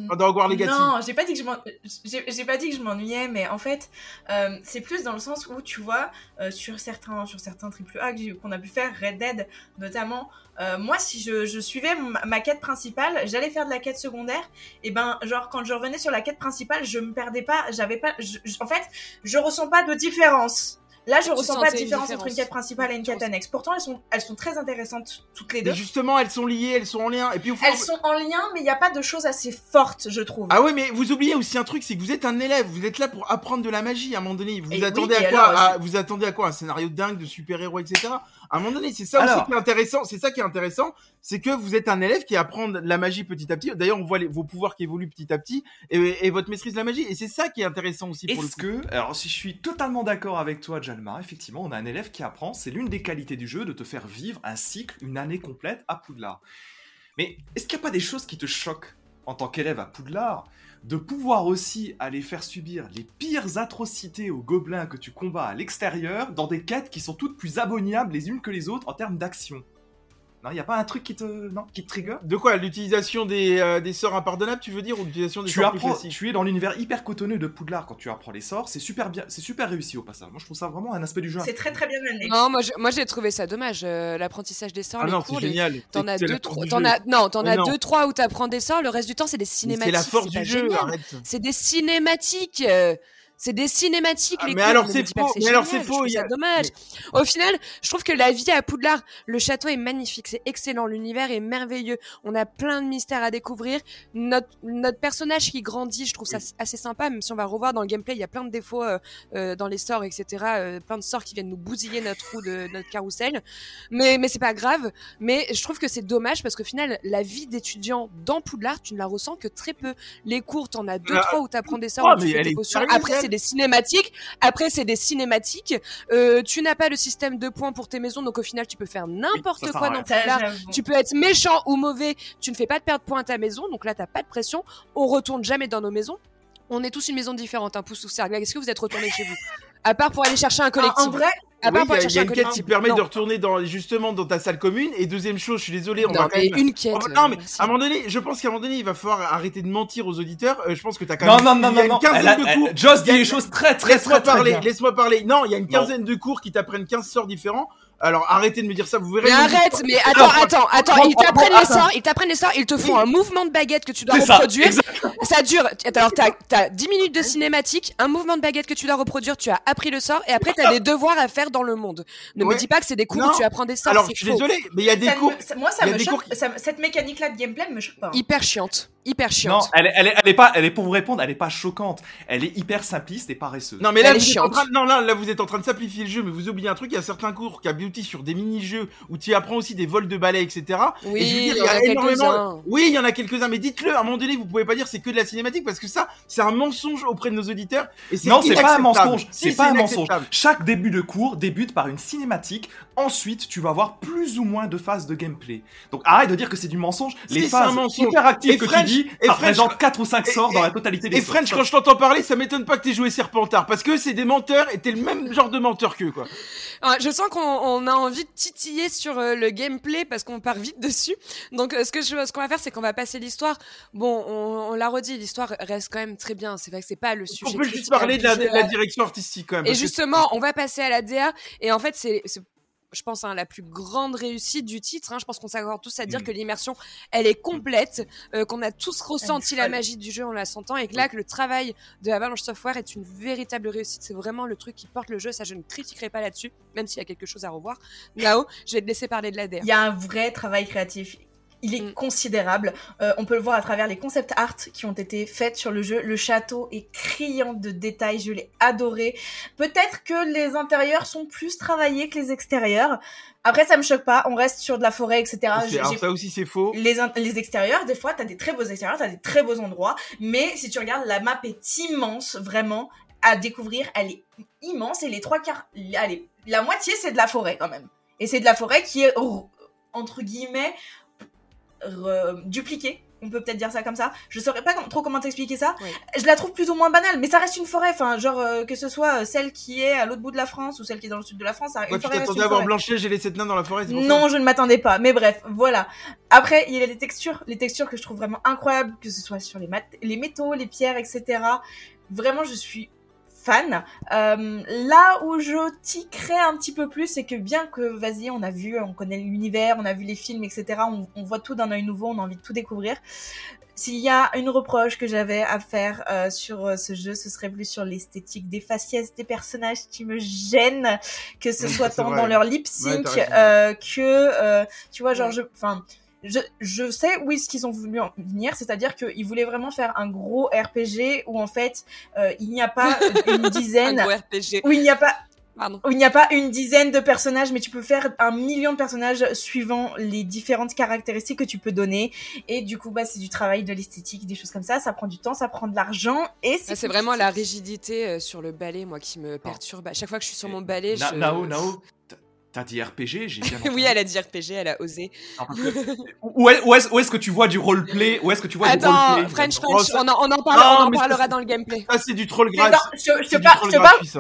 Enfin, dans Hogwarts Legacy. Non, j'ai pas dit que je j'ai pas dit que je m'ennuyais, mais en fait, euh, c'est plus dans le sens où tu vois euh, sur certains sur certains triple A qu'on a pu faire, Red Dead notamment. euh, moi, si je, je suivais ma, ma quête principale, j'allais faire de la quête secondaire. Et ben, genre quand je revenais sur la quête principale, je me perdais pas. J'avais pas. je- je- en fait, je ressens pas de différence. Là, je Tu ressens pas de différence entre une quête principale et une quête annexe. Pourtant, elles sont, elles sont très intéressantes toutes les deux. Mais justement, elles sont liées, elles sont en lien. Et puis, au fond- Elles sont en lien, mais il n'y a pas de choses assez fortes, je trouve. Ah ouais, mais vous oubliez aussi un truc, c'est que vous êtes un élève, vous êtes là pour apprendre de la magie. À un moment donné, vous attendez oui, à quoi alors, à- Vous attendez à quoi? Un scénario dingue de super-héros, etc. À un moment donné, c'est ça aussi qui est intéressant. C'est ça qui est intéressant, c'est que vous êtes un élève qui apprend la magie petit à petit. D'ailleurs, on voit les- vos pouvoirs qui évoluent petit à petit et, et votre maîtrise de la magie. Et c'est ça qui est intéressant aussi pour le Est-ce que, alors si je suis totalement d'accord avec toi, Jalma, effectivement, on a un élève qui apprend, c'est l'une des qualités du jeu de te faire vivre un cycle, une année complète à Poudlard. Mais est-ce qu'il n'y a pas des choses qui te choquent en tant qu'élève à Poudlard? De pouvoir aussi aller faire subir les pires atrocités aux gobelins que tu combats à l'extérieur dans des quêtes qui sont toutes plus abominables les unes que les autres en termes d'action Non, il n'y a pas un truc qui te, non, qui te trigger? De quoi? L'utilisation des, euh, des sorts impardonnables, tu veux dire, ou l'utilisation des tu sorts plus apprends, classiques? tu es dans l'univers hyper cotonneux de Poudlard quand tu apprends les sorts, c'est super bien, c'est super réussi au passage. Moi je trouve ça vraiment un aspect du jeu. C'est très très bien mené. Non, moi, je- moi j'ai trouvé ça dommage. euh, L'apprentissage des sorts, Ah les non, cours, c'est les- génial. T'en as deux, trois. T'en as non, t'en as deux, trois où t'apprends des sorts. Le reste du temps, c'est des cinématiques. C'est la force du jeu, génial. arrête. C'est des cinématiques. C'est des cinématiques, Ah, les mais alors c'est faux, mais alors c'est faux, a- dommage. Au final, je trouve que la vie à Poudlard, le château est magnifique, c'est excellent, l'univers est merveilleux. On a plein de mystères à découvrir. Notre, notre personnage qui grandit, je trouve ça assez sympa, même si on va revoir dans le gameplay, il y a plein de défauts euh, euh, dans les sorts, etc. euh, plein de sorts qui viennent nous bousiller notre roue de notre carrousel. Mais, mais c'est pas grave. Mais je trouve que c'est dommage parce qu'au final, la vie d'étudiant dans Poudlard, tu ne la ressens que très peu. Les cours, t'en as deux, Ah, trois où t'apprends des sorts, oh, où tu fais est potions. Après, c'est des cinématiques. Après, c'est des cinématiques. Euh, tu n'as pas le système de points pour tes maisons, donc au final, tu peux faire n'importe sert quoi dans j'avoue. Tu peux être méchant ou mauvais, tu ne fais pas de perdre points à ta maison, donc là t'as pas de pression. On retourne jamais dans nos maisons. On est tous une maison différente, un pouce ou cercle. Est-ce que vous êtes retournés chez vous? À part pour aller chercher un collectif. en vrai, à Oui, part il pour y y chercher a un une quête collectif. qui permet Non. de retourner dans, justement dans ta salle commune. Et deuxième chose, je suis désolé, on Non, va mais même... une quête. Oh, non, mais euh, si. à un moment donné, je pense qu'à un moment donné, il va falloir arrêter de mentir aux auditeurs. Euh, je pense que t'as quand Non, même. non, non, il y a non, une non. quinzaine de elle- cours. Joss dit les choses très, très, Laisse-moi très, très parler, laisse-moi parler. Non, il y a une Non. quinzaine de cours qui t'apprennent 15 sorts différents. Alors arrêtez de me dire ça, vous verrez. Mais arrête, mais attends, Ah, attends, attends, ils t'apprennent les sorts, ils t'apprennent les sorts, ils te font un mouvement de baguette que tu dois reproduire. Ça dure, alors t'as, t'as 10 minutes de cinématique, un mouvement de baguette que tu dois reproduire, tu as appris le sort, et après t'as des devoirs à faire dans le monde. Ne Ouais. me dis pas que c'est des cours Non. où tu apprends des sorts, Alors je suis désolé, mais il y a des ça cours. moi, ça me choque. cours ça me- cette mécanique-là de gameplay me choque pas. hein. Hyper chiante, hyper Non, chiante. elle est, elle, est, elle est pas, elle est pour vous répondre, elle est pas choquante. Elle est hyper simpliste et paresseuse. Non mais là Elle est vous êtes en chiante. train, non là, là vous êtes en train de simplifier le jeu, mais vous oubliez un truc. Il y a certains cours qui aboutit sur des mini-jeux où tu apprends aussi des vols de balais, etc. Oui, Et je veux dire, il y en a quelques-uns. Oui, il y en a quelques-uns, mais dites-le. À un moment donné, vous pouvez pas dire c'est que de la cinématique parce que ça, c'est un mensonge auprès de nos auditeurs. Et Non, c'est pas un mensonge. Si, C'est pas un mensonge. Chaque début de cours débute par une cinématique. Ensuite, tu vas avoir plus ou moins de phases de gameplay. Donc arrête de dire que c'est du mensonge. Les c'est un phases mensonge. hyper actives Et que French- tu dis, et ça French- représente 4 ou 5 et- sorts dans la totalité des Et sorts. French, quand je t'entends parler, ça m'étonne pas que t'aies joué Serpentard parce que c'est des menteurs et t'es le même genre de menteur qu'eux, quoi. Ah, je sens qu'on on a envie de titiller sur euh, le gameplay parce qu'on part vite dessus. Donc, euh, ce que je, ce qu'on va faire, c'est qu'on va passer l'histoire. Bon, on, on l'a redit, l'histoire reste quand même très bien. C'est vrai que c'est pas le sujet. On peut juste critiquable parler de la, direction artistique quand même. Et que- justement, on va passer à la DA. Et en fait, c'est- je pense, hein, la plus grande réussite du titre. hein. Je pense qu'on s'accorde tous à dire Mm. que l'immersion, elle est complète, euh, qu'on a tous ressenti la magie du jeu en la sentant, et que là, que le travail de Avalanche Software est une véritable réussite. C'est vraiment le truc qui porte le jeu. Ça, je ne critiquerai pas là-dessus, même s'il y a quelque chose à revoir. Nao, je vais te laisser parler de la DA. Il y a un vrai travail créatif. Il est Mm. considérable. Euh, on peut le voir à travers les concept art qui ont été faites sur le jeu. Le château est criant de détails, je l'ai adoré. Peut-être que les intérieurs sont plus travaillés que les extérieurs. Après, ça me choque pas. On reste sur de la forêt, etc. Alors ça aussi c'est faux. les, extérieurs, des fois, t'as des très beaux extérieurs, t'as des très beaux endroits, mais si tu regardes, la map est immense, vraiment, à découvrir, elle est immense, et les trois quarts, allez, la moitié, c'est de la forêt, quand même. Et c'est de la forêt qui est, entre guillemets, dupliquée, on peut peut-être dire ça comme ça. Je saurais pas trop comment t'expliquer ça. Oui. Je la trouve plus ou moins banale, mais ça reste une forêt, enfin, genre, euh, que ce soit euh, celle qui est à l'autre bout de la France, ou celle qui est dans le sud de la France, ça- Ouais, une tu forêt reste t'attendais à voir forêt. Blanche-Neige et les sept nains dans la forêt, ça Non, je ne m'attendais pas. Mais bref, voilà. Après, il y a les textures, les textures que je trouve vraiment incroyables, que ce soit sur les, mat- les métaux, les pierres, etc. Vraiment, je suis fan. Euh, là où je tiquerais un petit peu plus, c'est que bien que, vas-y, on a vu, on connaît l'univers, on a vu les films, etc. On, on voit tout d'un œil nouveau, on a envie de tout découvrir. S'il y a une reproche que j'avais à faire euh, sur euh, ce jeu, ce serait plus sur l'esthétique des faciès des personnages qui me gênent, que ce soit tant vrai. dans leur lip sync euh, que, euh, tu vois, genre, Ouais. je, enfin, je, je sais où est-ce qu'ils ont voulu en venir, c'est-à-dire qu'ils voulaient vraiment faire un gros RPG où en fait euh, il n'y a pas une Un dizaine, gros RPG. où il n'y a pas Pardon. où il n'y a pas une dizaine de personnages, mais tu peux faire un million de personnages suivant les différentes caractéristiques que tu peux donner. Et du coup, bah, c'est du travail de l'esthétique, des choses comme ça. Ça prend du temps, ça prend de l'argent. Et Ah, c'est vraiment la rigidité euh, sur le balai, moi, qui me perturbe. À chaque fois que je suis sur mon balai, je... Nao, Nao, t'as- dit RPG, j'ai bien entendu. oui, elle a dit RPG, elle a osé. Non, parce que- Où est- où est-ce que tu vois du roleplay Où est-ce que tu vois du Attends, roleplay French, Oh, French, ça- on en, on en, parle- Non, on en mais ça, parlera dans le gameplay. Ça c'est du troll gratuit. je, je du je parle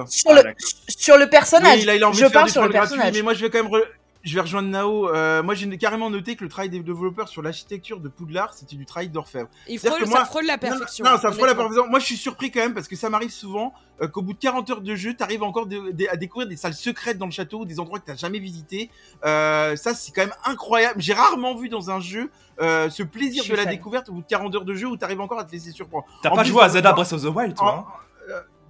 sur le, d'accord. sur le personnage. Oui, là, il a envie je de faire parle du sur le gratuit, personnage. mais moi je vais quand même. re- Je vais rejoindre Nao. Euh, moi j'ai carrément noté que le travail des développeurs sur l'architecture de Poudlard, c'était du travail d'orfèvre. Il C'est-à-dire frôle, que moi- ça frôle la perfection. Non, ça frôle la honnêtement. perfection. Moi je suis surpris quand même parce que ça m'arrive souvent euh, qu'au bout de 40 heures de jeu, t'arrives encore de- de- à découvrir des salles secrètes dans le château, des endroits que t'as jamais visités. Euh, ça c'est quand même incroyable. J'ai rarement vu dans un jeu euh, ce plaisir Je de la fan. découverte au bout de 40 heures de jeu où t'arrives encore à te laisser surprendre. T'as pas plus, joué à Zelda Breath of the Wild, toi hein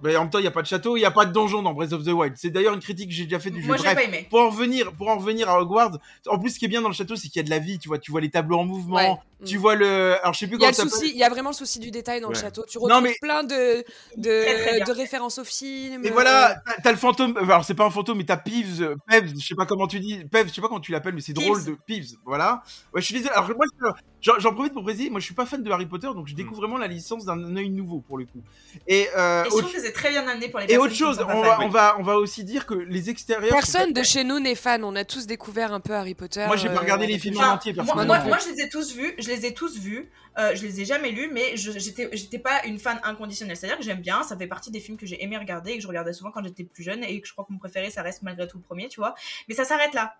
Mais en même temps, il y a pas de château, il y a pas de donjon dans Breath of the Wild. C'est d'ailleurs une critique que j'ai déjà faite du jeu. Moi, j'ai pas aimé. pour en revenir, pour en revenir à Hogwarts, en plus, ce qui est bien dans le château, c'est qu'il y a de la vie. Tu vois, tu vois les tableaux en mouvement, Ouais. tu vois le. Alors, je sais plus comment ça il y a vraiment le souci du détail dans le château. Tu Non, retrouves mais- plein de, de, Très, très bien. de références au film. Et voilà, t'as- t'as le fantôme. euh, Alors, c'est pas un fantôme, mais t'as Peeves, euh, Peeves, je sais pas comment tu dis, Peeves, je sais pas comment tu l'appelles, mais c'est drôle Peeves. de Peeves. Voilà. Ouais, je suis désolé. Alors, moi, je- j'en profite pour préciser, moi, je suis pas fan de Harry Potter, donc je Mm. découvre vraiment la licence d'un œil nouveau pour le coup. Et, euh, Et je autre- trouve que c'est très bien amené pour les et autre chose, on va, on va, on va aussi dire que les extérieurs. Personne de chez nous n'est fan. On a tous découvert un peu Harry Potter. Moi, j'ai pas euh, regardé les films en entier, moi, personnellement. moi, moi, je les ai tous vus, je les ai tous vus. Euh, je les ai jamais lus, mais j'étais pas une fan inconditionnelle. C'est-à-dire que j'aime bien, ça fait partie des films que j'ai aimé regarder et que je regardais souvent quand j'étais plus jeune et que je crois que mon préféré, ça reste malgré tout le premier, tu vois. Mais ça s'arrête là.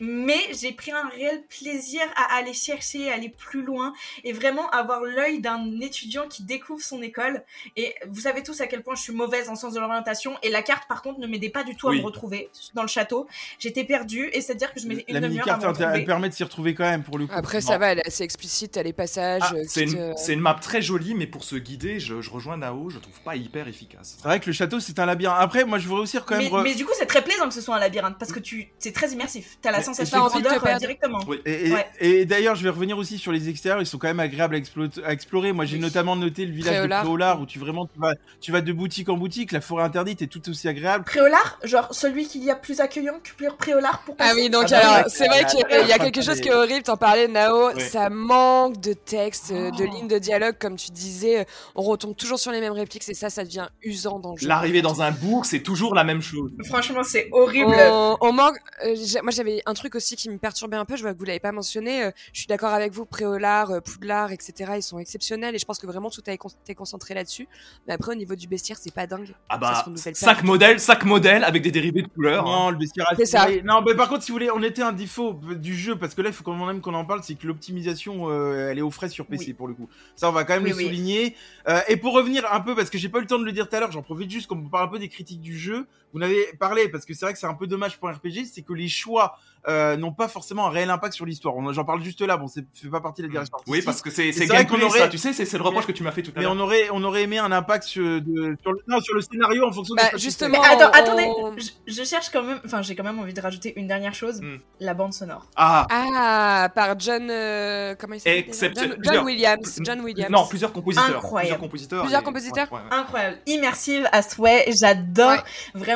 Mais j'ai pris un réel plaisir à aller chercher, à aller plus loin et vraiment avoir l'œil d'un étudiant qui découvre son école. Et vous savez tous à quel point je suis mauvaise en sens de l'orientation. Et la carte, par contre, ne m'aidait pas du tout à Oui. me retrouver dans le château. J'étais perdue et c'est-à-dire que je mettais une La demi-heure à me elle, elle permet de s'y retrouver quand même pour le coup. Après, Non. ça va, elle est assez explicite. T'as les passages. Ah, euh, C'est une, c'est map très jolie, mais pour se guider, je, je rejoins Nao, je trouve pas hyper efficace. C'est vrai que le château, c'est un labyrinthe. Après, moi, je voudrais aussi quand même. Mais, re- mais du coup, c'est très plaisant que ce soit un labyrinthe parce que tu, c'est très immersif. T'as la Mais- sensation de grandeur euh, directement. Oui. Et, et- Ouais. et d'ailleurs, je vais revenir aussi sur les extérieurs. Ils sont quand même agréables à, explo- à explorer. Moi, j'ai Oui. notamment noté le village Préolard. de Préolard où tu vraiment tu vas, tu vas de boutique en boutique. La forêt interdite est tout aussi agréable. Préolard, genre celui qu'il y a plus accueillant que Préolard pour Ah passer. oui, donc Ah bah alors, c'est vrai Ah, qu'il ah, y a ah, quelque ah, chose ah, qui est horrible, t'en parlais Nao, ça manque de texte, de Oh. lignes de dialogue, comme tu disais, on retombe toujours sur les mêmes répliques, et ça, ça devient usant dans le jeu. L'arrivée dans un bourg, c'est toujours la même chose. Franchement, c'est horrible. On, on manque. euh, moi, j'avais un truc aussi qui me perturbait un peu. Je vois que vous l'avez pas mentionné. euh, je suis d'accord avec vous. Préolard, euh, Poudlard, etc. Ils sont exceptionnels et je pense que vraiment tout a été concentré là-dessus. Mais après, au niveau du bestiaire, c'est pas dingue. Ah bah, se renouvelle pas 5 du tout. modèles, 5 modèles avec des dérivés de couleurs. hein. Non, le bestiaire C'est ça. Non, mais par contre, si vous voulez, on était un défaut du jeu parce que là, il faut quand même qu'on en parle. C'est que l'optimisation, euh, elle est aux frais sur PC Oui. pour le coup. Ça, on va quand même Oui, le oui. souligner. Euh, et pour revenir un peu, parce que j'ai pas eu le temps de le dire tout à l'heure, j'en profite juste qu'on parle un peu des critiques du jeu. Vous en avez parlé parce que c'est vrai que c'est un peu dommage pour un RPG, c'est que les choix euh, n'ont pas forcément un réel impact sur l'histoire. On- J'en parle juste là, bon, c'est fait pas partie de la direction Oui, parce que c'est c'est c'est vrai qu'on gameplay, aurait- ça. Tu sais, c'est le reproche que tu m'as fait tout à mais l'heure. on aurait, on aurait aimé un impact sur, de, sur le, non, sur le scénario en fonction Bah, de ce que tu justement, Mais attends, on- attendez, je, je cherche quand même, enfin j'ai quand même envie de rajouter une dernière chose, Hmm. la bande sonore. Ah, Ah, par John. euh, comment il s'appelle John, John Williams. John Williams. non, plusieurs compositeurs. Incroyable. Plusieurs compositeurs. Plusieurs et- compositeurs? Ouais, ouais. Incroyable, immersive à souhait, j'adore, Ouais.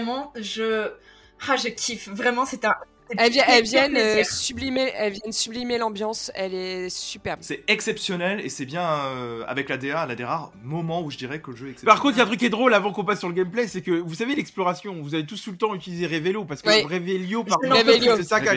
Vraiment, je, ah je kiffe, vraiment c'est un. Elles, vi- elles viennent euh, sublimer, elles viennent sublimer l'ambiance. Elle est superbe. C'est exceptionnel et c'est bien euh, avec la DA, l'un des rares moments où je dirais que le jeu est exceptionnel. Par contre, il y a un truc qui est drôle avant qu'on passe sur le gameplay, c'est que vous savez l'exploration, vous avez tous tout le temps utilisé Revelio parce que Oui. Revelio, par c'est ça qui.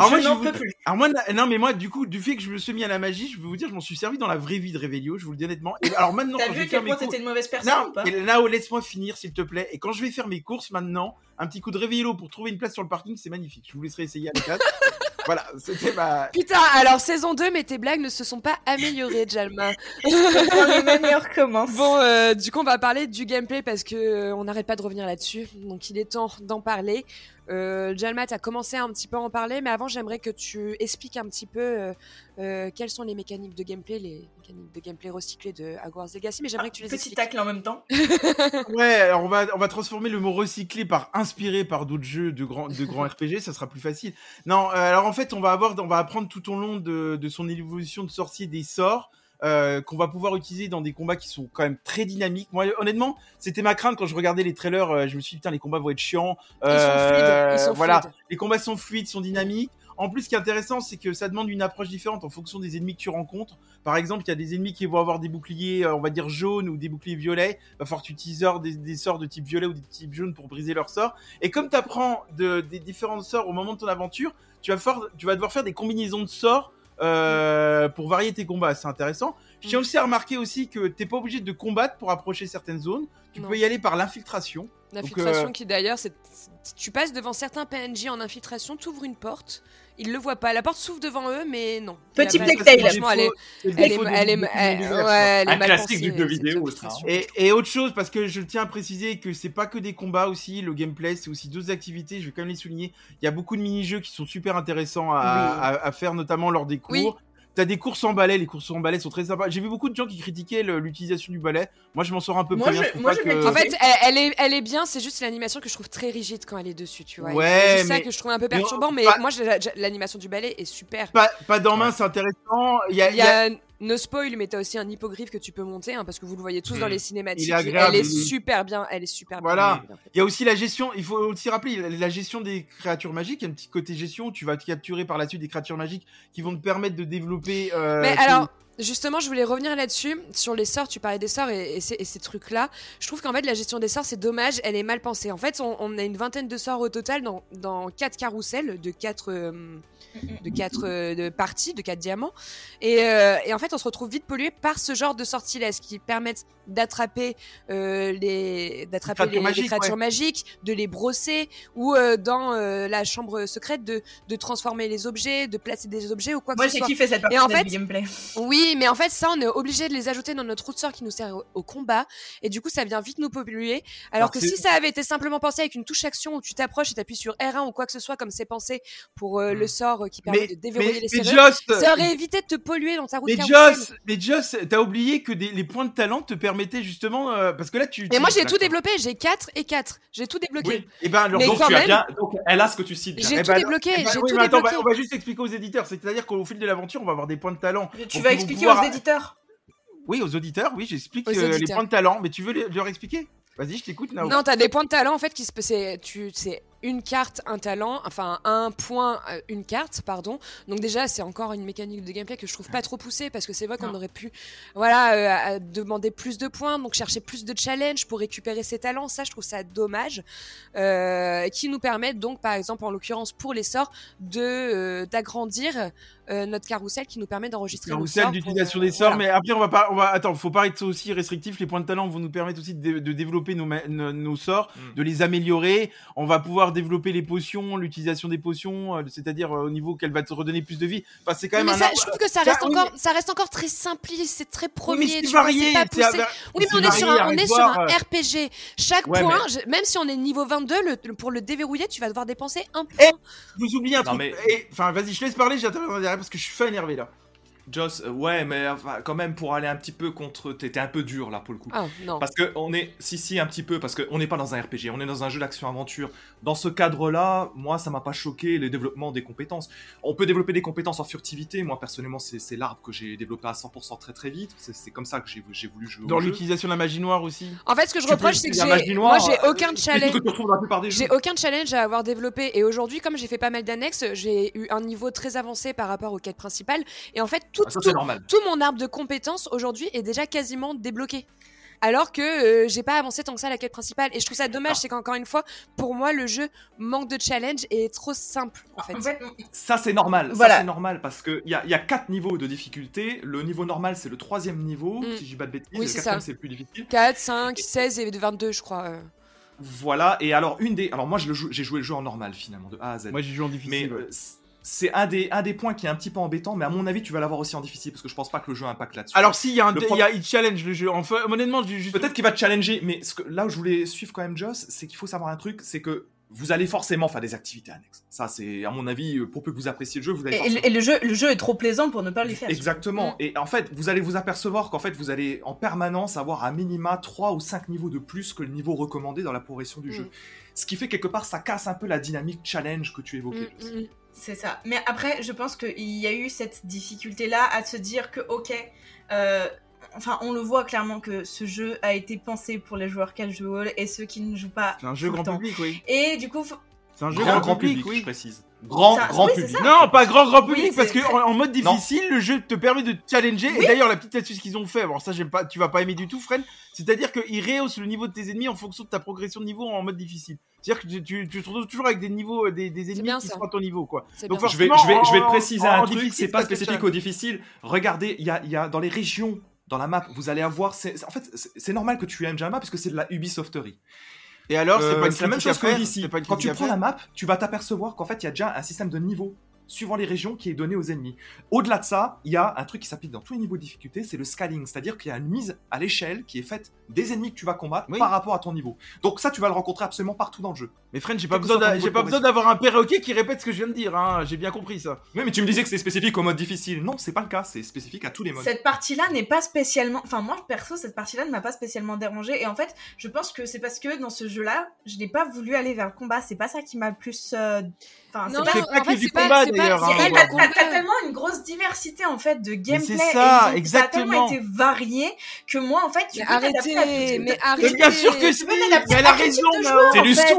Alors moi, je je n'en vous- peux plus. Alors moi, na- non mais moi, du coup, du fait que je me suis mis à la magie, je peux vous dire, je m'en suis servi dans la vraie vie de Revelio, je vous le dis honnêtement. Et alors maintenant, T'as vu vais à quel point t'étais une mauvaise personne non, ou pas et là, oh, laisse-moi finir, s'il te plaît. Et quand je vais faire mes courses maintenant, un petit coup de Revelio pour trouver une place sur le parking, c'est magnifique. Je vous laisserai essayer à la quatre. voilà, c'était ma. Putain, alors saison 2, mais tes blagues ne se sont pas améliorées, Jalma. Quand les manières commencent. Bon, euh, du coup, on va parler du gameplay parce que euh, on n'arrête pas de revenir là-dessus. Donc, il est temps d'en parler. Euh, Jalma, tu as commencé un petit peu à en parler, mais avant, j'aimerais que tu expliques un petit peu euh, euh, quelles sont les mécaniques de gameplay, les mécaniques de gameplay recyclées de Hogwarts Legacy. Mais j'aimerais que tu les Petit expliques. tacle en même temps. Ouais, alors on va, on va transformer le mot recyclé par inspiré par d'autres jeux de grands, de grands RPG, ça sera plus facile. Non, euh, alors en fait, on va avoir, on va apprendre tout au long de, de son évolution de sorcier des sorts. Euh, qu'on va pouvoir utiliser dans des combats qui sont quand même très dynamiques. Moi, honnêtement, c'était ma crainte quand je regardais les trailers. euh, je me suis dit, putain, les combats vont être chiants. Ils sont Euh, fluides. Ils sont voilà, fluides. les combats sont fluides, sont dynamiques. En plus, ce qui est intéressant, c'est que ça demande une approche différente en fonction des ennemis que tu rencontres. Par exemple, il y a des ennemis qui vont avoir des boucliers, euh, on va dire jaunes ou des boucliers violets. Va falloir que tu utilises des, des sorts de type violet ou des types jaunes pour briser leurs sorts. Et comme tu apprends de, des différents sorts au moment de ton aventure, tu vas, faire, tu vas devoir faire des combinaisons de sorts euh, pour varier tes combats. C'est intéressant. Je tiens aussi à remarquer aussi que t'es pas obligé de combattre pour approcher certaines zones. Tu Non. peux y aller par l'infiltration. L'infiltration euh, qui d'ailleurs, c'est tu passes devant certains PNJ en infiltration, t'ouvres une porte, ils le voient pas. La porte s'ouvre devant eux, mais non. Petit Il y a pas- Black Tail. Franchement, elle est, elle est, elle est, elle- Un mal classique pensée, du jeu vidéo. Et, et autre chose, parce que je tiens à préciser que c'est pas que des combats aussi, le gameplay, c'est aussi d'autres activités, je vais quand même les souligner. Il y a beaucoup de mini-jeux qui sont super intéressants à, Oui. à- à faire, notamment lors des cours. Oui. T'as des courses en balai, les courses en balai sont très sympas. J'ai vu beaucoup de gens qui critiquaient l'utilisation du balai. Moi, je m'en sors un peu Moi, je- je que- l'ai En fait, elle, elle est, elle est bien, c'est juste l'animation que je trouve très rigide quand elle est dessus, tu vois. Ouais, c'est ça que je trouve un peu perturbant, mais pas- moi, l'animation du ballet est super. pas, pas d'en main, c'est intéressant. Il y a, Il y a no spoil, mais t'as aussi un hippogriffe que tu peux monter, hein, parce que vous le voyez tous dans Mm. les cinématiques. Il est agréable, elle est super bien, elle est super Voilà. bien. Il y a aussi la gestion, il faut aussi rappeler la- gestion des créatures magiques. Il y a un petit côté gestion où tu vas capturer par la suite des créatures magiques qui vont te permettre de développer. euh, Mais alors, justement, je voulais revenir là-dessus, sur les sorts, tu parlais des sorts et, ces, trucs-là. Je trouve qu'en fait, la gestion des sorts, c'est dommage, elle est mal pensée. En fait, on, a une vingtaine de sorts au total dans, dans 4 carousels de 4 de quatre euh, parties, de 4 diamants. Et, euh, et en fait, on se retrouve vite pollué par ce genre de sortilèges qui permettent d'attraper euh, les d'attraper créatures les, créatures ouais. magiques, de les brosser ou euh, dans euh, la chambre secrète de, de transformer les objets, de placer des objets ou quoi Moi que ce j'ai soit. kiffé cette partie en du fait, gameplay. Oui, mais en fait, ça, on est obligé de les ajouter dans notre route sort qui nous sert au, au combat. Et du coup, ça vient vite nous polluer. Alors, Alors, que si ça avait été simplement pensé avec une touche action où tu t'approches et t'appuies sur R1 ou quoi que ce soit, comme c'est pensé pour euh, le sort euh, qui permet mais, de déverrouiller mais, les mais serrures, ça aurait évité de te polluer dans ta route mais. Joss, mais Joss, t'as oublié que des- les points de talent te permettaient justement, euh, parce que là tu. Mais moi, j'ai tout développé. J'ai 4 et 4. J'ai tout débloqué. Oui. Et ben alors donc, tu as même- bien, donc elle a ce que tu cites. J'ai Eh tout ben, débloqué. eh ben, J'ai oui, tout mais attends, on débloqué. va, on va juste expliquer aux éditeurs, c'est-à-dire qu'au fil de l'aventure, on va avoir des points de talent. Tu Donc, vas expliquer pouvoir- aux éditeurs? Oui, aux auditeurs, oui, j'explique euh, les points de talent, mais tu veux les- leur expliquer? Vas-y, je t'écoute. Non, t'as des points de talent en fait qui se c'est tu c'est une carte un talent, enfin un point euh, une carte pardon. Donc déjà c'est encore une mécanique de gameplay que je trouve pas trop poussée parce que c'est vrai qu'on aurait pu voilà euh, demander plus de points donc chercher plus de challenge pour récupérer ses talents. Ça je trouve ça dommage euh, qui nous permettent donc par exemple en l'occurrence pour les sorts de euh, d'agrandir euh, notre carrousel qui nous permet d'enregistrer nos Carrousel sorts d'utilisation pour- des sorts, voilà. mais après on va pas, on va attends, faut pas être aussi restrictif. Les points de talent vont nous permettre aussi de, dé- de développer nos, nos, nos sorts, Mm. de les améliorer. On va pouvoir développer les potions, l'utilisation des potions, euh, c'est-à-dire euh, au niveau qu'elle va te redonner plus de vie. Enfin, c'est quand même mais un ça, je trouve que ça Ça, reste oui, encore, ça reste encore très simpliste, c'est très Oui, premier. mais c'est tu vois, varié. c'est pas c'est poussé. à- Oui, mais on est sur un, on est sur un RPG. Chaque Ouais, point, je- même si on est niveau 22, le, le- pour le déverrouiller, tu vas devoir dépenser un Eh, point. Vous oubliez un truc. mais- Eh, Enfin, vas-y, je laisse parler, j'interviendrai parce que je suis fait énervé là. Joss, euh, ouais, mais enfin, quand même, pour aller un petit peu contre. T'étais un peu dur là pour le coup. Ah non. Parce que on est, si si un petit peu, parce qu'on n'est pas dans un RPG, on est dans un jeu d'action-aventure. Dans ce cadre-là, moi, ça m'a pas choqué les développements des compétences. On peut développer des compétences en furtivité. Moi, personnellement, c'est l'arbre que j'ai développé à 100% très très vite. C'est comme ça que j'ai voulu jouer. Dans l'utilisation de la magie noire aussi. En fait, ce que je Tu reproche, c'est que j'ai, moi, j'ai euh, aucun challenge. J'ai aucun challenge à avoir développé et aujourd'hui, comme j'ai fait pas mal d'annexes, j'ai eu un niveau très avancé par rapport aux quêtes principales et en fait tout, Ah, ça, tout, c'est normal. tout mon arbre de compétences aujourd'hui est déjà quasiment débloqué. Alors que euh, j'ai pas avancé tant que ça à la quête principale et je trouve ça dommage, Ah. c'est qu'encore une fois, pour moi, le jeu manque de challenge et est trop simple en fait. En fait, Ça, c'est normal. Voilà. Ça, c'est normal parce qu'il y a, il y a quatre niveaux de difficulté. Le niveau normal, c'est le troisième niveau, Mm. si je dis pas de bêtises. Oui, le c'est quatrième, ça. c'est le plus difficile. 4, 5, 16 et 22, je crois. euh. Voilà. Et alors, une des. Alors, moi, je le joue- j'ai joué le jeu en normal, finalement, de A à Z. Moi, j'ai joué en mais difficile. ouais. euh, c'est un des, un des points qui est un petit peu embêtant, mais à mon avis, tu vas l'avoir aussi en difficile parce que je pense pas que le jeu impacte là-dessus. Alors, si, il y a un, Le il y a, il challenge le jeu. Enfin, honnêtement, je- juste. Peut-être qu'il va te challenger, mais ce que, là où je voulais suivre quand même Joss, c'est qu'il faut savoir un truc, c'est que vous allez forcément faire des activités annexes. Ça, c'est à mon avis, euh, pour peu que vous appréciez le jeu, vous allez et, forcément- et le, jeu, le jeu est trop plaisant pour ne pas les faire. Exactement. Mm. Et en fait, vous allez vous apercevoir qu'en fait, vous allez en permanence avoir à minima 3 ou 5 niveaux de plus que le niveau recommandé dans la progression du Mm. jeu. Ce qui fait quelque part, ça casse un peu la dynamique challenge que tu évoquais. Mm, mm. C'est ça. Mais après, je pense qu'il y a eu cette difficulté-là à se dire que, ok, euh, enfin, on le voit clairement que ce jeu a été pensé pour les joueurs casual et ceux qui ne jouent pas. C'est un jeu grand temps. public, oui. Et du coup, faut- C'est un jeu Grand, grand, public, public, je oui. précise. Grand, Ça- grand oui, public. Non, pas grand grand Oui, public parce que en, en mode Non. difficile, le jeu te permet de te challenger. Et d'ailleurs, la petite astuce qu'ils ont fait, alors ça, j'aime pas, tu vas pas aimer du tout, Fred. C'est-à-dire qu'il rehausse le niveau de tes ennemis en fonction de ta progression de niveau en mode difficile. C'est-à-dire que tu, tu, tu te retrouves toujours avec des niveaux, euh, des, des ennemis qui ça. sont à ton niveau, quoi. C'est Donc, bien. Je vais, je vais, je vais te préciser en- un en truc, c'est pas spécifique au difficile. Regardez, il y a, il y a dans les régions, dans la map, vous allez avoir. En fait, c'est normal que tu aimes déjà la map parce que c'est de la Ubisofterie. Et alors, c'est Euh, pas une c'est la même chose que pas une Quand tu prends la map, tu vas t'apercevoir qu'en fait, il y a déjà un système de niveau suivant les régions qui est donné aux ennemis. Au-delà de ça, il y a un truc qui s'applique dans tous les niveaux de difficulté, c'est le scaling, c'est-à-dire qu'il y a une mise à l'échelle qui est faite des ennemis que tu vas combattre Oui. par rapport à ton niveau. Donc ça, tu vas le rencontrer absolument partout dans le jeu. Mais Fred, j'ai pas besoin j'ai pas besoin d'avoir un perroquet qui répète ce que je viens de dire, hein. J'ai bien compris ça. Oui, mais tu me disais que c'est spécifique au mode difficile. Non, c'est pas le cas, c'est spécifique à tous les modes. cette partie-là n'est pas spécialement. Enfin, moi, perso, cette partie-là ne m'a pas spécialement dérangée. Et en fait, je pense que c'est parce que dans ce jeu-là, je n'ai pas voulu aller vers le combat. C'est pas ça qui m'a le plus. euh, Enfin, Non, c'est pas. C'est pas en que du combat, d'ailleurs, t'as tellement une grosse diversité en fait de gameplay. c'est ça, ont- Ça a exactement. tellement été varié que moi en fait, tu Mais peux mais arrêtez. Mais bien sûr que si, elle a raison, C'est du fait.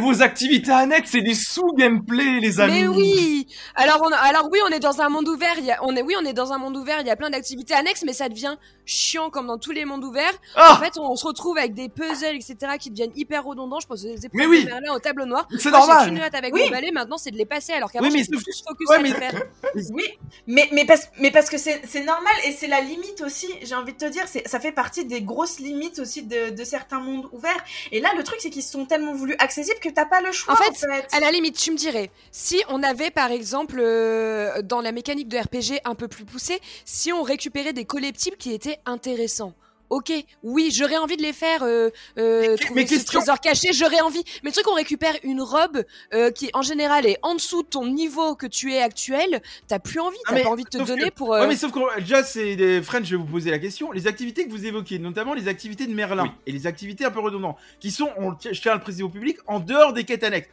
Vos activités annexes, c'est du sous-gameplay, les amis. Mais oui alors, on a- alors oui, on est dans un monde ouvert. Il y a, on est, oui, on est dans un monde ouvert. Il y a plein d'activités annexes, mais ça devient chiant comme dans tous les mondes ouverts. En Ah, fait, on se retrouve avec des puzzles, etc., qui deviennent hyper redondants. Je pense que les épreuves Mais oui. de Merlin au tableau noir. c'est normal. qu'une hâte avec Oui. mon balai. Maintenant, c'est de les passer. Alors qu'avant, Oui, mais plus focus Ouais, à mais- les faire. Oui, mais, mais, parce, mais parce que c'est c'est normal et c'est la limite aussi, j'ai envie de te dire, c'est- ça fait partie des grosses limites aussi de, de certains mondes ouverts. Et là, le truc, c'est qu'ils sont tellement voulus que t'as pas le choix. En fait, À la limite, tu me dirais, si on avait par exemple euh, dans la mécanique de RPG un peu plus poussée, si on récupérait des collectibles qui étaient intéressants. Ok, oui, j'aurais envie de les faire euh, euh, Mais- trouver mais ce question- trésor caché, j'aurais envie. Mais le truc, on récupère une robe euh, qui, en général, est en dessous de ton niveau que tu es actuel. T'as plus envie, Ah, t'as pas envie de te que- donner pour. euh, Ouais, mais sauf que déjà, c'est des French, je vais vous poser la question. Les activités que vous évoquez, notamment les activités de Merlin Oui. et les activités un peu redondantes, qui sont, on, je tiens à le préciser au public, en dehors des quêtes annexes.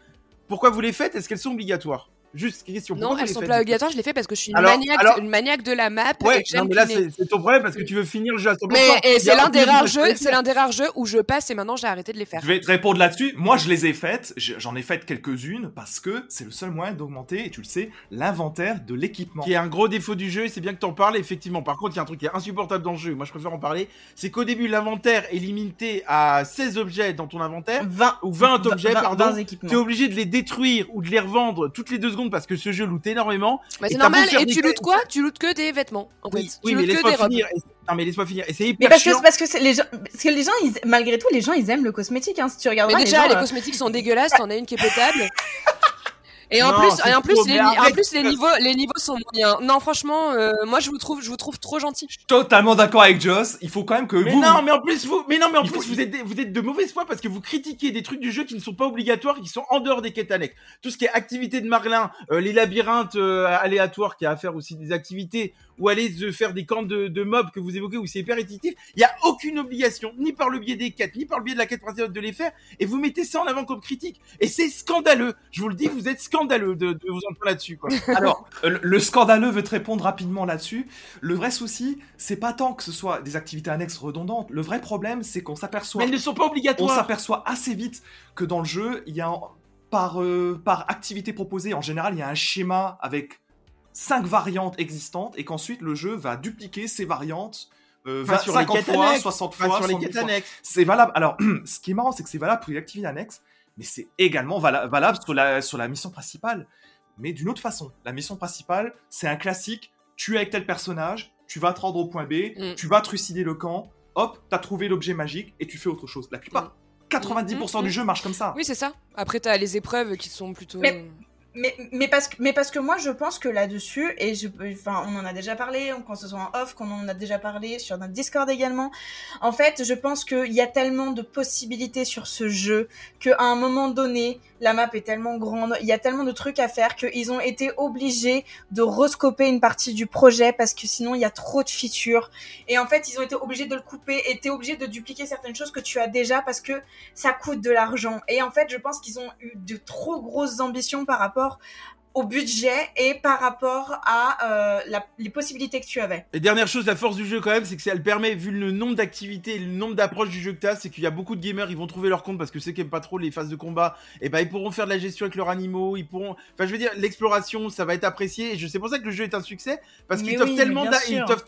Pourquoi vous les faites? Est-ce qu'elles sont obligatoires? Juste question. Non, elles les sont faites pas obligatoires. Je les fais parce que je suis une, Alors- maniaque, alors- une maniaque de la map. et Ouais, que non, mais là, c'est c'est ton problème parce que tu veux finir le jeu à 100%. Mais c'est l'un des rares jeux, c'est l'un des rares jeux où je passe et maintenant j'ai arrêté de les faire. Je vais te répondre là-dessus. Moi, je les ai faites. Je- J'en ai fait quelques-unes parce que c'est le seul moyen d'augmenter, et tu le sais, l'inventaire de l'équipement. Qui est un gros défaut du jeu, et c'est bien que t'en parles, effectivement. Par contre, il y a un truc qui est insupportable dans le jeu, moi je préfère en parler, c'est qu'au début, l'inventaire est limité à 16 objets dans ton inventaire, 20 ou 20 objets, pardon. 20 équipements. T'es obligé de les détruire ou de les revendre toutes les deux secondes parce que ce jeu loot énormément. Bah, c'est normal. Et tu lootes quoi? Tu lootes que des vêtements. En Oui, fait. oui tu mais laisse-moi finir. Et- Non, mais laisse-moi finir. Et c'est Mais parce que, parce que les gens, parce que les gens, ils- malgré tout, les gens, ils aiment le cosmétique. Hein. Si tu regardes Mais déjà, les les gens, euh, cosmétiques sont dégueulasses, t'en as une qui est potable. Et en Non, plus, et en plus, les, bien. ni- en Arrête, plus les tu- niveaux, les niveaux sont moyens. Non, franchement, euh, moi je vous trouve, je vous trouve trop gentil. Totalement d'accord avec Joss. Il faut quand même que Mais vous. non, mais en plus vous, mais non, mais en Il plus faut- vous êtes, vous êtes de mauvaise foi parce que vous critiquez des trucs du jeu qui ne sont pas obligatoires, qui sont en dehors des quêtes annexes. Tout ce qui est activité de Marlin, euh, les labyrinthes euh, aléatoires qui a à faire aussi des activités, ou aller se faire des camps de, de mobs que vous évoquez où c'est hyper répétitif. Il y a aucune obligation, ni par le biais des quêtes, ni par le biais de la quête principale de les faire, et vous mettez ça en avant comme critique. Et c'est scandaleux. Je vous le dis, vous êtes scandaleux de, de vous en prendre là-dessus. Alors, euh, le- le scandaleux veut te répondre rapidement là-dessus. Le vrai souci, c'est pas tant que ce soit des activités annexes redondantes. Le vrai problème, c'est qu'on s'aperçoit Mais elles ne sont pas on obligatoires. s'aperçoit assez vite que dans le jeu, il y a un- par, euh, par activité proposée, en général, il y a un schéma avec cinq variantes existantes et qu'ensuite le jeu va dupliquer ces variantes euh, Enfin, 20 sur les 50 quêtes fois, annexes. 60 Enfin, fois, sur les 70 quêtes annexes. C'est valable. Alors, ce qui est marrant, c'est que c'est valable pour les activités annexes, mais c'est également vala- valable sur la, sur la mission principale. Mais d'une autre façon. La mission principale, c'est un classique. Tu es avec tel personnage, tu vas te rendre au point B, Mm. tu vas trucider le camp, hop, t'as trouvé l'objet magique et tu fais autre chose. La plupart, 90% Mm, mm, du jeu marche comme ça. Oui, c'est ça. Après, t'as les épreuves qui sont plutôt. Mais- Mais, mais, parce que, mais parce que moi, je pense que là-dessus, et je, enfin, on en a déjà parlé, qu'on se soit en off, qu'on en a déjà parlé sur notre Discord également. En fait, je pense qu'il y a tellement de possibilités sur ce jeu qu'à un moment donné, la map est tellement grande, il y a tellement de trucs à faire qu'ils ont été obligés de rescoper une partie du projet parce que sinon il y a trop de features. Et en fait, ils ont été obligés de le couper et t'es obligé de dupliquer certaines choses que tu as déjà parce que ça coûte de l'argent. Et en fait, je pense qu'ils ont eu de trop grosses ambitions par rapport au budget et par rapport à euh, la- les possibilités que tu avais. Et dernière chose, la force du jeu quand même, c'est que elle permet, vu le nombre d'activités et le nombre d'approches du jeu que t'as, c'est qu'il y a beaucoup de gamers, ils vont trouver leur compte parce que ceux qui aiment pas trop les phases de combat, et ben ils pourront faire de la gestion avec leurs animaux, ils pourront, enfin je veux dire, l'exploration, ça va être apprécié, et je c'est pour ça que le jeu est un succès parce Mais qu'il t'offre oui, tellement,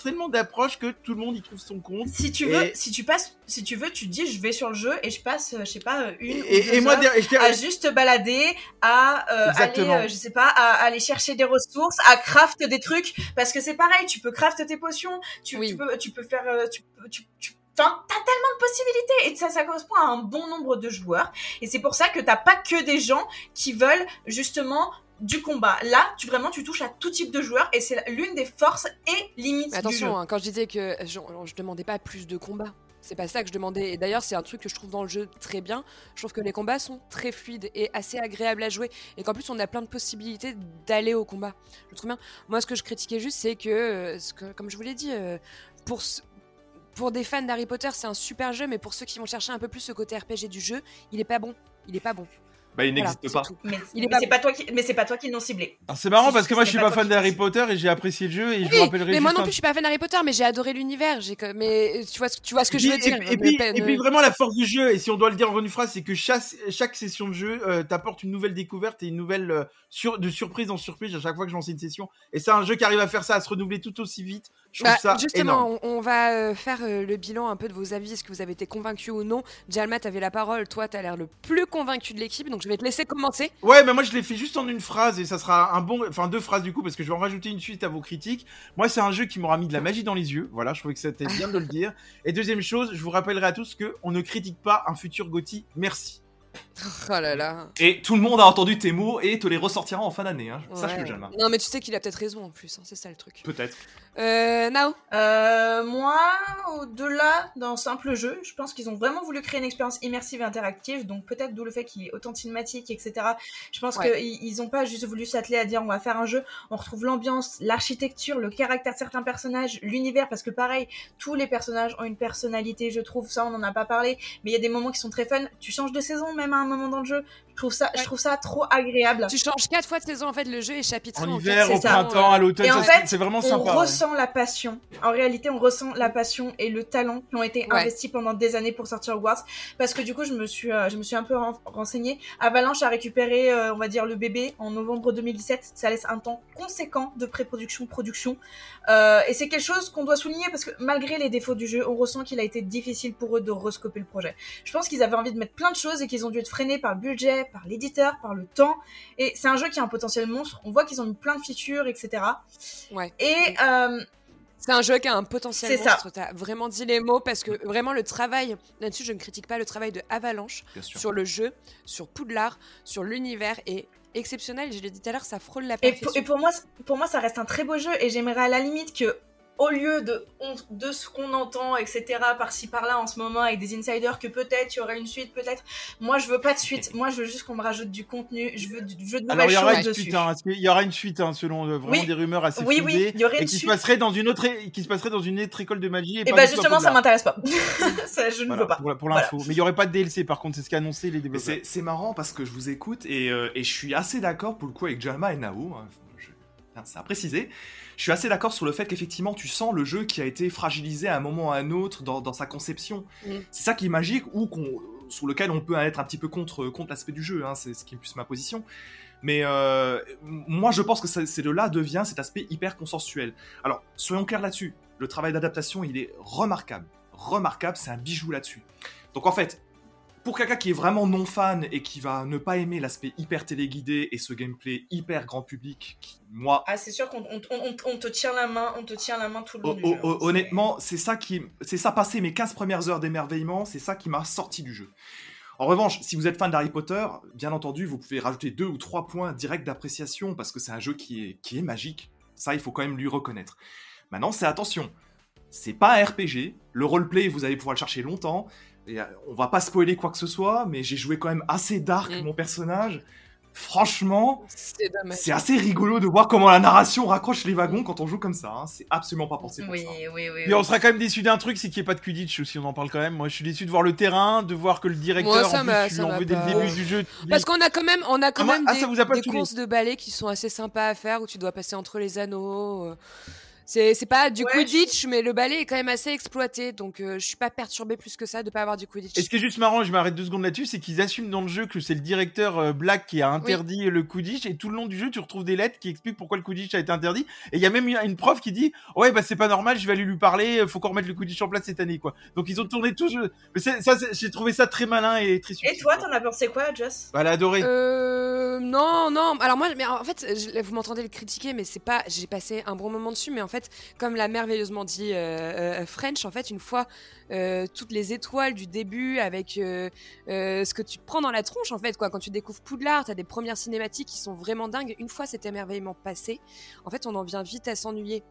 tellement d'approches que tout le monde y trouve son compte. Si tu veux, Et- si tu passes, si tu veux, tu te dis je vais sur le jeu et je passe, je sais pas, une Et, ou deux et moi, heures et je à juste balader, à euh, aller, euh, je sais pas, à, aller chercher des ressources, à craft des trucs, parce que c'est pareil, tu peux craft tes potions, tu, Oui. tu peux, tu peux faire, euh, tu, tu, tu Enfin, t'as tellement de possibilités et ça, ça correspond à un bon nombre de joueurs. Et c'est pour ça que t'as pas que des gens qui veulent justement du combat. Là, tu vraiment tu touches à tout type de joueurs et c'est l'une des forces et limites Mais du jeu. attention, hein, quand je disais que je, je demandais pas plus de combats. C'est pas ça que je demandais. Et d'ailleurs, c'est un truc que je trouve dans le jeu très bien. Je trouve que les combats sont très fluides et assez agréables à jouer. Et qu'en plus, on a plein de possibilités d'aller au combat. Je trouve bien. Moi, ce que je critiquais juste, c'est que, euh, comme je vous l'ai dit, euh, pour, pour des fans d'Harry Potter, c'est un super jeu. Mais pour ceux qui vont chercher un peu plus ce côté RPG du jeu, il est pas bon. Il est pas bon. Bah, il n'existe pas. Mais, c'est pas toi qui, mais c'est pas toi qui l'ont ciblé. Alors, c'est marrant parce que moi je suis pas pas fan d'Harry. Potter et j'ai apprécié le jeu et je vous rappellerai mais moi non plus, je suis pas fan d'Harry Potter, mais j'ai adoré l'univers. J'ai que- Mais tu vois, ce- tu vois ce que Et je veux puis- dire. Et, puis, et puis vraiment la force du jeu, et si on doit le dire en une phrase, c'est que chaque, chaque session de jeu euh, t'apporte une nouvelle découverte et une nouvelle euh, sur, de surprise en surprise à chaque fois que je lance une session. Et c'est un jeu qui arrive à faire ça, à se renouveler tout aussi vite. Je Bah, ça énorme. justement, on, on va euh, faire euh, le bilan un peu de vos avis. Est-ce que vous avez été convaincu ou non? Jalma, t'avais la parole. Toi, t'as l'air le plus convaincu de l'équipe, donc je vais te laisser commencer. Ouais, mais moi je l'ai fait juste en une phrase et ça sera un bon, enfin deux phrases du coup parce que je vais en rajouter une suite à vos critiques. Moi, c'est un jeu qui m'aura mis de la magie dans les yeux. Voilà, je trouvais que c'était bien de le dire. Et deuxième chose, je vous rappellerai à tous que on ne critique pas un futur Gotti. Merci. Oh là là. Et tout le monde a entendu tes mots et te les ressortira en fin d'année. Hein. Sache-le, Ouais. Jalma. Non, mais tu sais qu'il a peut-être raison en plus. hein, c'est ça le truc. Peut-être. Euh, Nao Euh, moi, au-delà d'un simple jeu, je pense qu'ils ont vraiment voulu créer une expérience immersive et interactive, donc peut-être d'où le fait qu'il est autant cinématique, etc. Je pense Ouais. qu'ils ils ont pas juste voulu s'atteler à dire on va faire un jeu, on retrouve l'ambiance, l'architecture, le caractère de certains personnages, l'univers, parce que pareil, tous les personnages ont une personnalité, je trouve, ça on en a pas parlé, mais il y a des moments qui sont très fun, tu changes de saison même à un moment dans le jeu, je trouve ça, je trouve ça trop agréable. Tu changes quatre fois de saison en fait. Le jeu est chapitré En en, hiver, au printemps, euh, à l'automne, Et en fait, c'est vraiment on sympa. ouais. ressent la passion. En réalité, on ressent la passion et le talent qui ont été Ouais. investis pendant des années pour sortir Hogwarts. Parce que du coup, je me suis, euh, je me suis un peu ren- renseignée. Avalanche a récupéré, euh, on va dire, le bébé en novembre 2017. Ça laisse un temps conséquent de pré-production, production. Euh, et c'est quelque chose qu'on doit souligner parce que malgré les défauts du jeu, on ressent qu'il a été difficile pour eux de rescoper le projet. Je pense qu'ils avaient envie de mettre plein de choses et qu'ils ont dû être freinés par le budget, par l'éditeur, par le temps. Et c'est un jeu qui a un potentiel monstre. On voit qu'ils ont mis plein de features, etc. Ouais. Et euh, C'est un jeu qui a un potentiel C'est ça. monstre. T'as vraiment dit les mots parce que vraiment le travail là-dessus, je ne critique pas le travail de Avalanche sur le jeu, sur Poudlard, sur l'univers est exceptionnel. Je l'ai dit tout à l'heure, ça frôle la Et, perfection. pour, et pour moi, pour moi, ça reste un très beau jeu et j'aimerais à la limite que, au lieu de, on- de ce qu'on entend, etc., par-ci par-là en ce moment avec des insiders, que peut-être il y aura une suite, peut-être. Moi, je veux pas de suite. Moi, je veux juste qu'on me rajoute du contenu. Je veux, du- je veux de Alors nouvelles il y aura choses une dessus. suite, hein, qu'il y aura une suite hein, selon euh, vraiment Oui. des rumeurs assez Oui, fondées, oui, il y aurait et une qui se suite. passerait dans une autre, é- qui se passerait dans une autre école de magie. Et, Et pas bah tout à justement, ça m'intéresse pas. ça, je ne Voilà, veux pas. pour, pour Voilà. l'info. Mais il y aurait pas de DLC par contre, c'est ce qu'a annoncé les développeurs. c'est marrant parce que je vous écoute et, euh, et je suis assez d'accord pour le coup avec Jalma et Nao. hein, je- tiens, C'est à préciser. Je suis assez d'accord sur le fait qu'effectivement tu sens le jeu qui a été fragilisé à un moment ou à un autre dans, dans sa conception. Mm. C'est ça qui est magique ou sur lequel on peut être un petit peu contre, contre l'aspect du jeu. hein, c'est ce qui est plus ma position. Mais euh, moi je pense que c'est de là devient cet aspect hyper consensuel. Alors soyons clairs là-dessus. Le travail d'adaptation il est remarquable. Remarquable, c'est un bijou là-dessus. Donc en fait, pour quelqu'un qui est vraiment non fan et qui va ne pas aimer l'aspect hyper téléguidé et ce gameplay hyper grand public, qui, moi, Ah, c'est sûr qu'on on- on- on te tient la main, on te tient la main tout le long du jeu. hein, honnêtement, c'est ça qui, c'est ça passer mes 15 premières heures d'émerveillement, c'est ça qui m'a sorti du jeu. En revanche, si vous êtes fan d'Harry Potter, bien entendu, vous pouvez rajouter deux ou trois points directs d'appréciation parce que c'est un jeu qui est, qui est magique. Ça, il faut quand même lui reconnaître. Maintenant, c'est attention. C'est pas un RPG. Le roleplay, vous allez pouvoir le chercher longtemps. Et, euh, on va pas spoiler quoi que ce soit, mais j'ai joué quand même assez dark Mm. mon personnage. Franchement, C'est assez rigolo de voir comment la narration raccroche les wagons quand on joue comme ça. hein. C'est absolument pas pensé pour Oui, ça. oui, oui. Et on sera quand même déçu d'un truc, c'est qu'il n'y ait pas de Quidditch aussi, on en parle quand même. Moi je suis déçu de voir le terrain, de voir que le directeur, Moi, ça en plus, tu veux dès le début du jeu. Parce qu'on a quand même, on a quand Ah, même ah, des, ça vous a pas des courses de ballet qui sont assez sympas à faire où tu dois passer entre les anneaux. euh. C'est c'est pas du Ouais, Quidditch, mais le ballet est quand même assez exploité, donc euh, je suis pas perturbée plus que ça de pas avoir du Quidditch. Et ce qui est juste marrant, je m'arrête deux secondes là-dessus, c'est qu'ils assument dans le jeu que c'est le directeur euh, Black qui a interdit le Quidditch, et tout le long du jeu, tu retrouves des lettres qui expliquent pourquoi le Quidditch a été interdit. Et il y a même une, prof qui dit Ouais, bah c'est pas normal, je vais aller lui parler, faut qu'on remette le Quidditch en place cette année, quoi. Donc ils ont tourné tout. ce- Mais c'est- ça, c'est- j'ai trouvé ça très malin et très subtil. Et toi, t'en as pensé quoi, Joss? Bah, Elle a adoré. Euh, non, non. Alors moi, mais en fait, je- vous m'entendez le critiquer, mais c'est pas. J'ai passé un bon moment dessus, mais en fait, comme l'a merveilleusement dit euh, euh, French, en fait, une fois euh, toutes les étoiles du début avec euh, euh, ce que tu prends dans la tronche, en fait, quoi. Quand tu découvres Poudlard, t'as des premières cinématiques qui sont vraiment dingues. Une fois cet émerveillement passé, en fait, on en vient vite à s'ennuyer.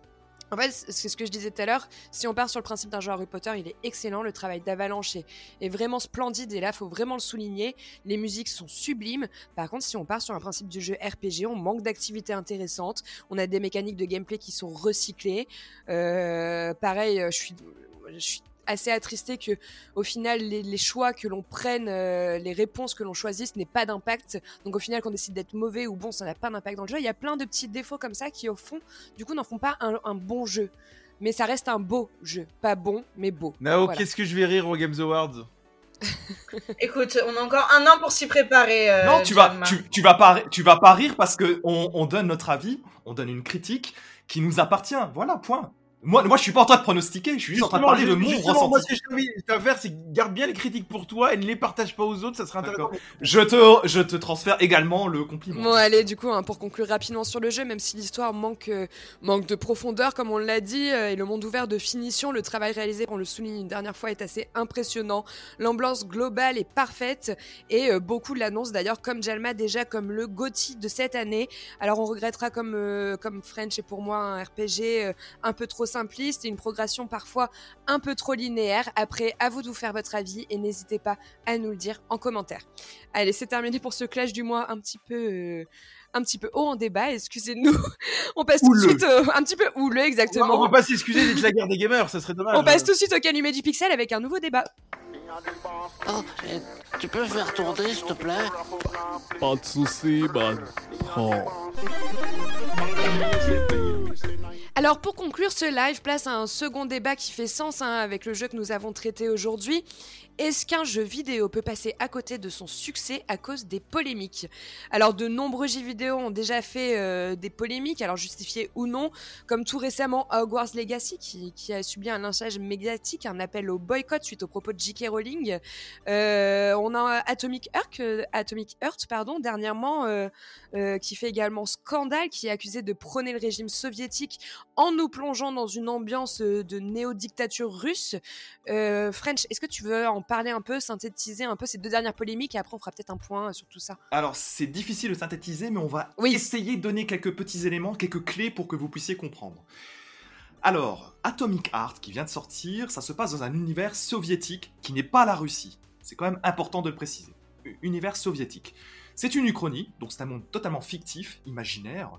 En fait, c'est ce que je disais tout à l'heure. Si on part sur le principe d'un jeu Harry Potter, il est excellent. Le travail d'Avalanche est, vraiment splendide et là, faut vraiment le souligner. Les musiques sont sublimes. Par contre, si on part sur un principe du jeu RPG, on manque d'activités intéressantes. On a des mécaniques de gameplay qui sont recyclées. Euh, pareil, euh, je suis assez attristé que, au final, les, les choix que l'on prenne, euh, les réponses que l'on choisisse n'aient pas d'impact. Donc, au final, qu'on décide d'être mauvais ou bon, ça n'a pas d'impact dans le jeu. Il y a plein de petits défauts comme ça qui, au fond, du coup, n'en font pas un, un bon jeu. Mais ça reste un beau jeu. Pas bon, mais beau. Nao, Voilà. qu'est-ce que je vais rire aux Games Awards? Écoute, on a encore un an pour s'y préparer. euh, non, tu vas, tu, tu vas pas, tu vas pas rire parce que on, on donne notre avis, on donne une critique qui nous appartient. Voilà, point. Moi, moi, je suis pas en train de pronostiquer, je suis juste en train de parler de mon Justement, Moi, ce ressenti. que j'ai envie de faire, c'est garde bien les critiques pour toi et ne les partage pas aux autres, ça serait intéressant. Je te, je te transfère également le compliment. Bon, allez, du coup, hein, pour conclure rapidement sur le jeu, même si l'histoire manque, euh, manque de profondeur, comme on l'a dit, euh, et le monde ouvert de finition, le travail réalisé, on le souligne une dernière fois, est assez impressionnant. L'ambiance globale est parfaite, et euh, beaucoup l'annoncent d'ailleurs, comme Jalma, déjà comme le GOTY de cette année. Alors, on regrettera, comme, euh, comme French et pour moi, un RPG euh, un peu trop simpliste et une progression parfois un peu trop linéaire. Après, à vous de vous faire votre avis, et n'hésitez pas à nous le dire en commentaire. Allez, c'est terminé pour ce clash du mois un petit peu, euh, un petit peu haut en débat. Excusez-nous. On passe tout de suite au- un petit peu houleux, On va, exactement. on va pas s'excuser d'être la guerre des gamers, ça serait dommage. On passe tout de suite au calumet du pixel avec un nouveau débat. Oh, et tu peux faire tourner, s'il te plaît? Pas de soucis, man. Oh. Alors pour conclure ce live, place à un second débat qui fait sens hein, avec le jeu que nous avons traité aujourd'hui. Est-ce qu'un jeu vidéo peut passer à côté de son succès à cause des polémiques Alors, de nombreux jeux vidéo ont déjà fait euh, des polémiques, alors justifiées ou non, comme tout récemment Hogwarts Legacy, qui, qui a subi un lynchage médiatique, un appel au boycott suite aux propos de J.K. Rowling. Euh, on a Atomic Heart, euh, Atomic Heart pardon, dernièrement, qui fait également scandale, qui est accusé de prôner le régime soviétique en nous plongeant dans une ambiance de néo-dictature russe. French, est-ce que tu veux en parler un peu, synthétiser un peu ces deux dernières polémiques et après on fera peut-être un point sur tout ça Alors, c'est difficile de synthétiser, mais on va Oui. essayer de donner quelques petits éléments, quelques clés pour que vous puissiez comprendre. Alors, Atomic Heart, qui vient de sortir, ça se passe dans un univers soviétique qui n'est pas la Russie. C'est quand même important de le préciser. Univers soviétique. C'est une uchronie, donc c'est un monde totalement fictif, imaginaire,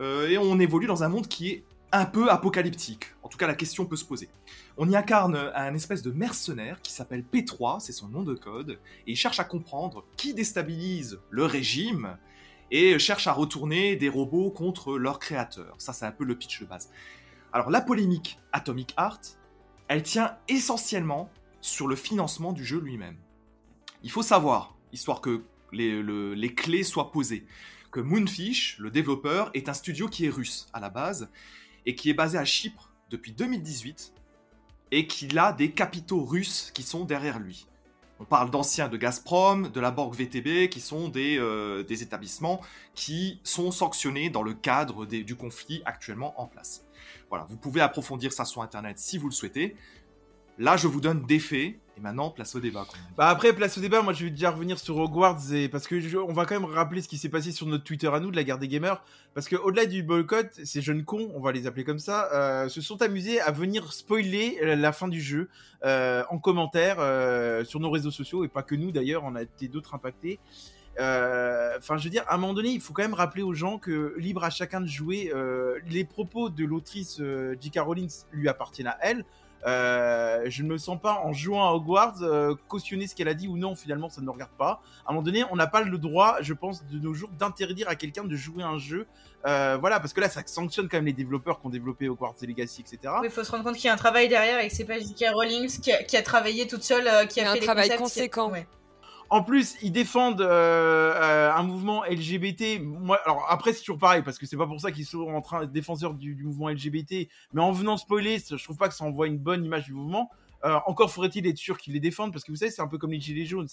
euh, et on évolue dans un monde qui est un peu apocalyptique. En tout cas, la question peut se poser. On y incarne un espèce de mercenaire qui s'appelle P3, c'est son nom de code, et il cherche à comprendre qui déstabilise le régime et cherche à retourner des robots contre leur créateur. Ça, c'est un peu le pitch de base. Alors, la polémique Atomic Heart, elle tient essentiellement sur le financement du jeu lui-même. Il faut savoir, histoire que les, le- les clés soient posées, que Moonfish, le développeur, est un studio qui est russe à la base et qui est basé à Chypre depuis 2018 et qu'il a des capitaux russes qui sont derrière lui. On parle d'anciens de Gazprom, de la Banque VTB, qui sont des, euh, des établissements qui sont sanctionnés dans le cadre du conflit actuellement en place. Voilà, vous pouvez approfondir ça sur Internet si vous le souhaitez. Là, je vous donne des faits, et maintenant, place au débat. Bah après, place au débat, moi je vais déjà revenir sur Hogwarts, et parce que on va quand même rappeler ce qui s'est passé sur notre Twitter à nous, de la guerre des gamers, parce que au-delà du boycott, ces jeunes cons, on va les appeler comme ça, euh, se sont amusés à venir spoiler euh, la fin du jeu euh, en commentaire sur nos réseaux sociaux, et pas que nous d'ailleurs, on a été d'autres impactés. Enfin, je veux dire, à un moment donné, il faut quand même rappeler aux gens que libre à chacun de jouer. les propos de l'autrice J.K. Rowling lui appartiennent à elle. Euh, je ne me sens pas en jouant à Hogwarts euh, cautionner ce qu'elle a dit ou non. Finalement, ça ne nous regarde pas. À un moment donné, on n'a pas le droit, je pense, de nos jours, d'interdire à quelqu'un de jouer un jeu. Euh, voilà, parce que là, ça sanctionne quand même les développeurs qui ont développé Hogwarts Legacy, etc. Il faut se rendre compte qu'il y a un travail derrière et que c'est pas J.K. Rowling qui a, qui a travaillé toute seule, euh, qui a a fait un les travail concepts, qui a- conséquent. Ouais. En plus, ils défendent euh, euh, un mouvement LGBT. Moi, alors après, c'est toujours pareil parce que c'est pas pour ça qu'ils sont en train défenseurs du, du mouvement LGBT. Mais en venant spoiler, je trouve pas que ça envoie une bonne image du mouvement. Euh, encore faudrait-il être sûr qu'ils les défendent parce que vous savez, c'est un peu comme les gilets jaunes.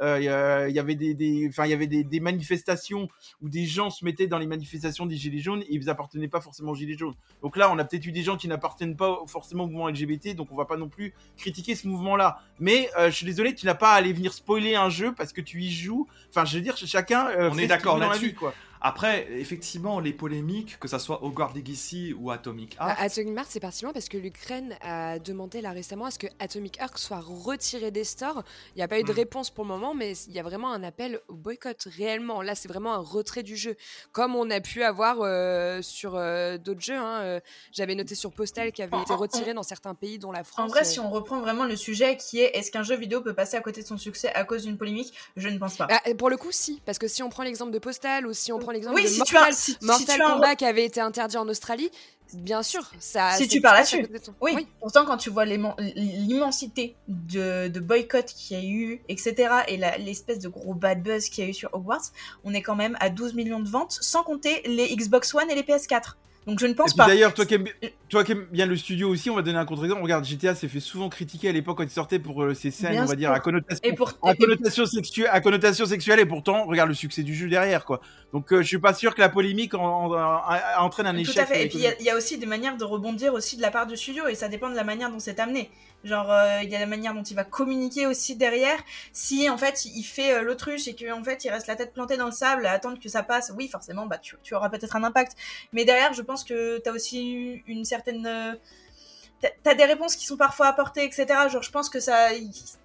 Euh, Il y, a- il y avait des, y avait des, des manifestations où des gens se mettaient dans les manifestations des gilets jaunes et ils appartenaient pas forcément aux gilets jaunes. Donc là, on a peut-être eu des gens qui n'appartiennent pas forcément au mouvement LGBT, donc on va pas non plus critiquer ce mouvement-là. Mais euh, je suis désolé, tu n'as pas à aller venir spoiler un jeu parce que tu y joues. Enfin, je veux dire, chacun. euh, On est d'accord là-dessus. quoi. Après, effectivement, les polémiques, que ça soit Hogwarts Legacy ou Atomic Heart, Bah, Atomic Heart, c'est particulièrement parce que l'Ukraine a demandé là récemment à ce que Atomic Heart soit retiré des stores. Il n'y a pas eu de Mm. réponse pour le moment, mais il y a vraiment un appel au boycott réellement. Là, c'est vraiment un retrait du jeu, comme on a pu avoir euh, sur euh, d'autres jeux. hein. Euh, J'avais noté sur Postal qui avait En- été en- retiré dans certains pays, dont la France. En vrai, euh, si on reprend vraiment le sujet qui est est-ce qu'un jeu vidéo peut passer à côté de son succès à cause d'une polémique, je ne pense pas. Bah, pour le coup, si, parce que si on prend l'exemple de Postal ou si on prend l'exemple oui, de si tu Mortal, as, si, si Mortal tu as un- Kombat qui avait été interdit en Australie, bien sûr, ça. Si tu parles là-dessus. être- Oui, pourtant quand tu vois l'immen- l'immensité de, de boycott qu'il y a eu, etc., et l'espèce de gros bad buzz qu'il y a eu sur Hogwarts, on est quand même à 12 millions de ventes, sans compter les Xbox One et les PS4. Donc je ne Et pense puis pas. d'ailleurs, toi qui, aimes, toi qui aimes bien le studio aussi, on va donner un contre-exemple. Regarde, GTA s'est fait souvent critiquer à l'époque quand il sortait pour euh, ses scènes, Bien on va dire, à connotation, Et pour à connotation, sexuelle, à connotation sexuelle, et pourtant, regarde le succès du jeu derrière, quoi. Donc, euh, je suis pas sûr que la polémique en, en- en- entraîne un échec. Tout à fait. euh, Et puis il y a- il y, a aussi des manières de rebondir aussi de la part du studio et ça dépend de la manière dont c'est amené. Genre euh, il y a la manière dont il va communiquer aussi derrière. Si en fait il fait euh, l'autruche et qu'en fait il reste la tête plantée dans le sable à attendre que ça passe, oui forcément bah tu, tu auras peut-être un impact. Mais derrière je pense que t'as aussi une certaine euh, t'as- des réponses qui sont parfois apportées, etc. Genre, je pense que ça,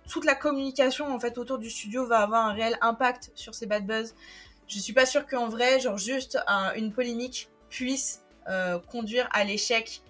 toute la communication en fait autour du studio va avoir un réel impact sur ces bad buzz. Je suis pas sûre qu'en vrai, genre juste un- une polémique puisse euh, conduire à l'échec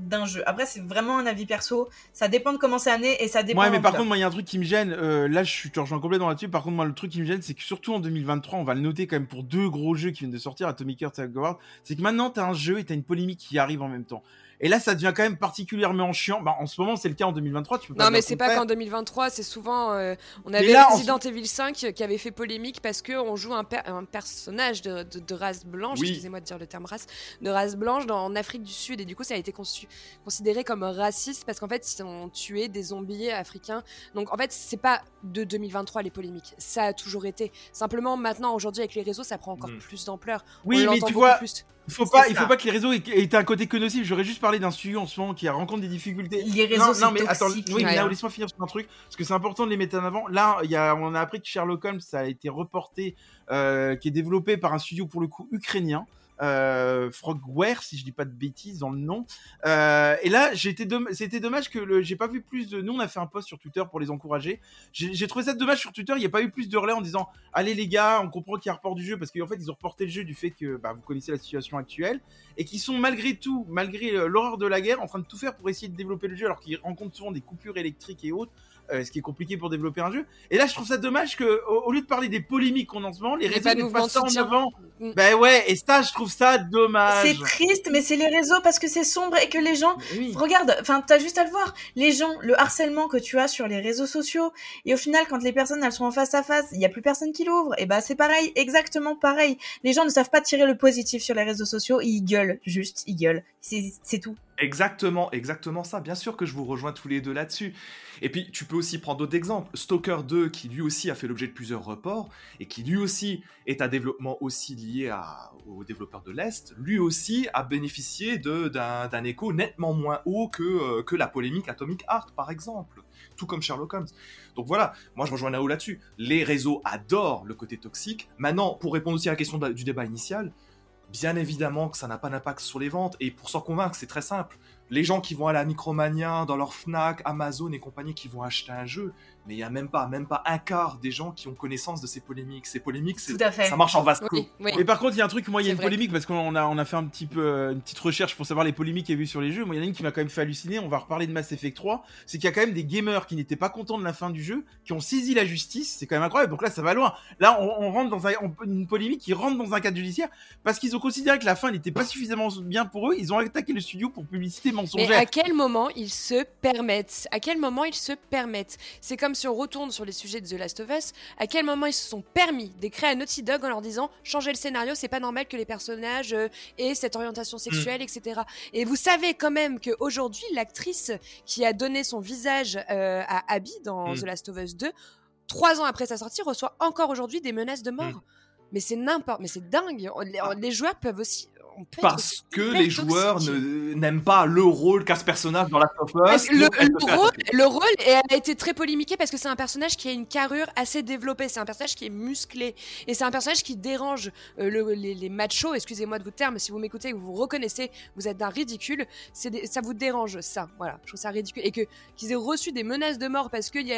d'un jeu. Après, c'est vraiment un avis perso. Ça dépend de comment c'est amené et ça dépend. Ouais, mais par contre, moi, il y a un truc qui me gêne. euh, là, je suis- te rejoins complètement là-dessus. Par contre, moi, le truc qui me gêne, c'est que surtout en 2023, on va le noter quand même pour deux gros jeux qui viennent de sortir, Atomic Heart et Hogwarts, c'est que maintenant, t'as un jeu et t'as une polémique qui arrive en même temps. Et là, ça devient quand même particulièrement chiant. Bah, en ce moment, c'est le cas en 2023. Tu peux pas Non, dire mais c'est pas qu'en 2023, c'est souvent. euh, on avait là, en Resident Evil 5 qui avait fait polémique parce qu'on joue un, per- un personnage de, de- de race blanche, Oui. excusez-moi de dire le terme race, de race blanche dans, en Afrique du Sud. Et du coup, ça a été conçu- considéré comme raciste parce qu'en fait, ils ont tué des zombies africains. Donc en fait, c'est pas de 2023 les polémiques. Ça a toujours été. Simplement, maintenant, aujourd'hui, avec les réseaux, ça prend encore Mm. plus d'ampleur. On Oui, mais tu vois, plus. Il faut pas, il faut pas que les réseaux aient, aient un côté que nocif. J'aurais juste parlé d'un studio en ce moment qui rencontre des difficultés. Les réseaux, non, non, mais attends, toxique. oui, mais Ouais. là, laisse-moi finir sur un truc, parce que c'est important de les mettre en avant. Là, il y a, on a appris que Sherlock Holmes, ça a été reporté, euh, qui est développé par un studio pour le coup ukrainien. Euh, Frogware, si je dis pas de bêtises dans le nom. Euh, et là, c'était dommage que j'ai pas vu plus de. Nous, on a fait un post sur Twitter pour les encourager. J'ai trouvé ça dommage sur Twitter. Il n'y a pas eu plus de relais en disant Allez les gars, on comprend qu'il y a report du jeu parce qu'en fait, ils ont reporté le jeu du fait que bah, vous connaissez la situation actuelle et qui sont malgré tout, malgré euh, l'horreur de la guerre, en train de tout faire pour essayer de développer le jeu alors qu'ils rencontrent souvent des coupures électriques et autres. Euh, ce qui est compliqué pour développer un jeu. Et là, je trouve ça dommage que, au, au lieu de parler des polémiques qu'on a en ce moment, les réseaux pas de mettent mouvement pas de ça en avant. Mm. Ben ouais, et ça, je trouve ça dommage. C'est triste, mais c'est les réseaux parce que c'est sombre et que les gens oui. Regarde, enfin, t'as juste à le voir. Les gens, le harcèlement que tu as sur les réseaux sociaux, et au final, quand les personnes elles sont en face à face, il y a plus personne qui l'ouvre. Et bah, c'est pareil, exactement pareil. Les gens ne savent pas tirer le positif sur les réseaux sociaux, ils gueulent, juste, ils gueulent. C'est tout. Exactement, exactement ça. Bien sûr que je vous rejoins tous les deux là-dessus. Et puis, tu peux aussi prendre d'autres exemples. Stalker 2, qui lui aussi a fait l'objet de plusieurs reports, et qui lui aussi est un développement aussi lié aux développeurs de l'Est, lui aussi a bénéficié d'un écho nettement moins haut que, euh, que la polémique Atomic Heart, par exemple. Tout comme Sherlock Holmes. Donc voilà, moi je rejoins Nao là-dessus. Les réseaux adorent le côté toxique. Maintenant, pour répondre aussi à la question du débat initial, Bien évidemment que ça n'a pas d'impact sur les ventes, et pour s'en convaincre, c'est très simple. Les gens qui vont à la Micromania, dans leur Fnac, Amazon et compagnie, qui vont acheter un jeu, mais il y a même pas, même pas un quart des gens qui ont connaissance de ces polémiques. Ces polémiques, c'est- Tout à fait. ça marche en vase clos. Oui, oui. Mais par contre, il y a un truc, moi, il y a une vrai. polémique parce qu'on a, on a fait un petit peu euh, une petite recherche pour savoir les polémiques qu'il y a eu sur les jeux. Moi, il y en a une qui m'a quand même fait halluciner. On va reparler de Mass Effect 3. C'est qu'il y a quand même des gamers qui n'étaient pas contents de la fin du jeu, qui ont saisi la justice. C'est quand même incroyable. Donc là, ça va loin. Là, on, on rentre dans un- on- une polémique qui rentre dans un cadre judiciaire parce qu'ils ont considéré que la fin n'était pas suffisamment bien pour eux. Ils ont attaqué le studio pour publicité Mais à quel moment ils se permettent? À quel moment ils se permettent? C'est comme si on retourne sur les sujets de The Last of Us. À quel moment ils se sont permis d'écrire à Naughty Dog en leur disant changer le scénario, c'est pas normal que les personnages euh, aient cette orientation sexuelle, etc. Et vous savez quand même qu'aujourd'hui, l'actrice qui a donné son visage euh, à Abby dans Mm. The Last of Us 2, trois ans après sa sortie, reçoit encore aujourd'hui des menaces de mort. Mais c'est n'importe, mais c'est dingue. On- Les, les joueurs peuvent aussi. on peut être Parce que les joueurs n'aiment pas le rôle qu'a ce personnage dans la of Parce Us. que Le, le rôle, le rôle a été très polémiqué parce que c'est un personnage qui a une carrure assez développée, c'est un personnage qui est musclé et c'est un personnage qui dérange euh, le- les, les machos, excusez-moi de vos termes, si vous m'écoutez et que vous vous reconnaissez, vous êtes d'un ridicule, c'est des- ça vous dérange ça, voilà, je trouve ça ridicule et que qu'ils aient reçu des menaces de mort parce qu'il y y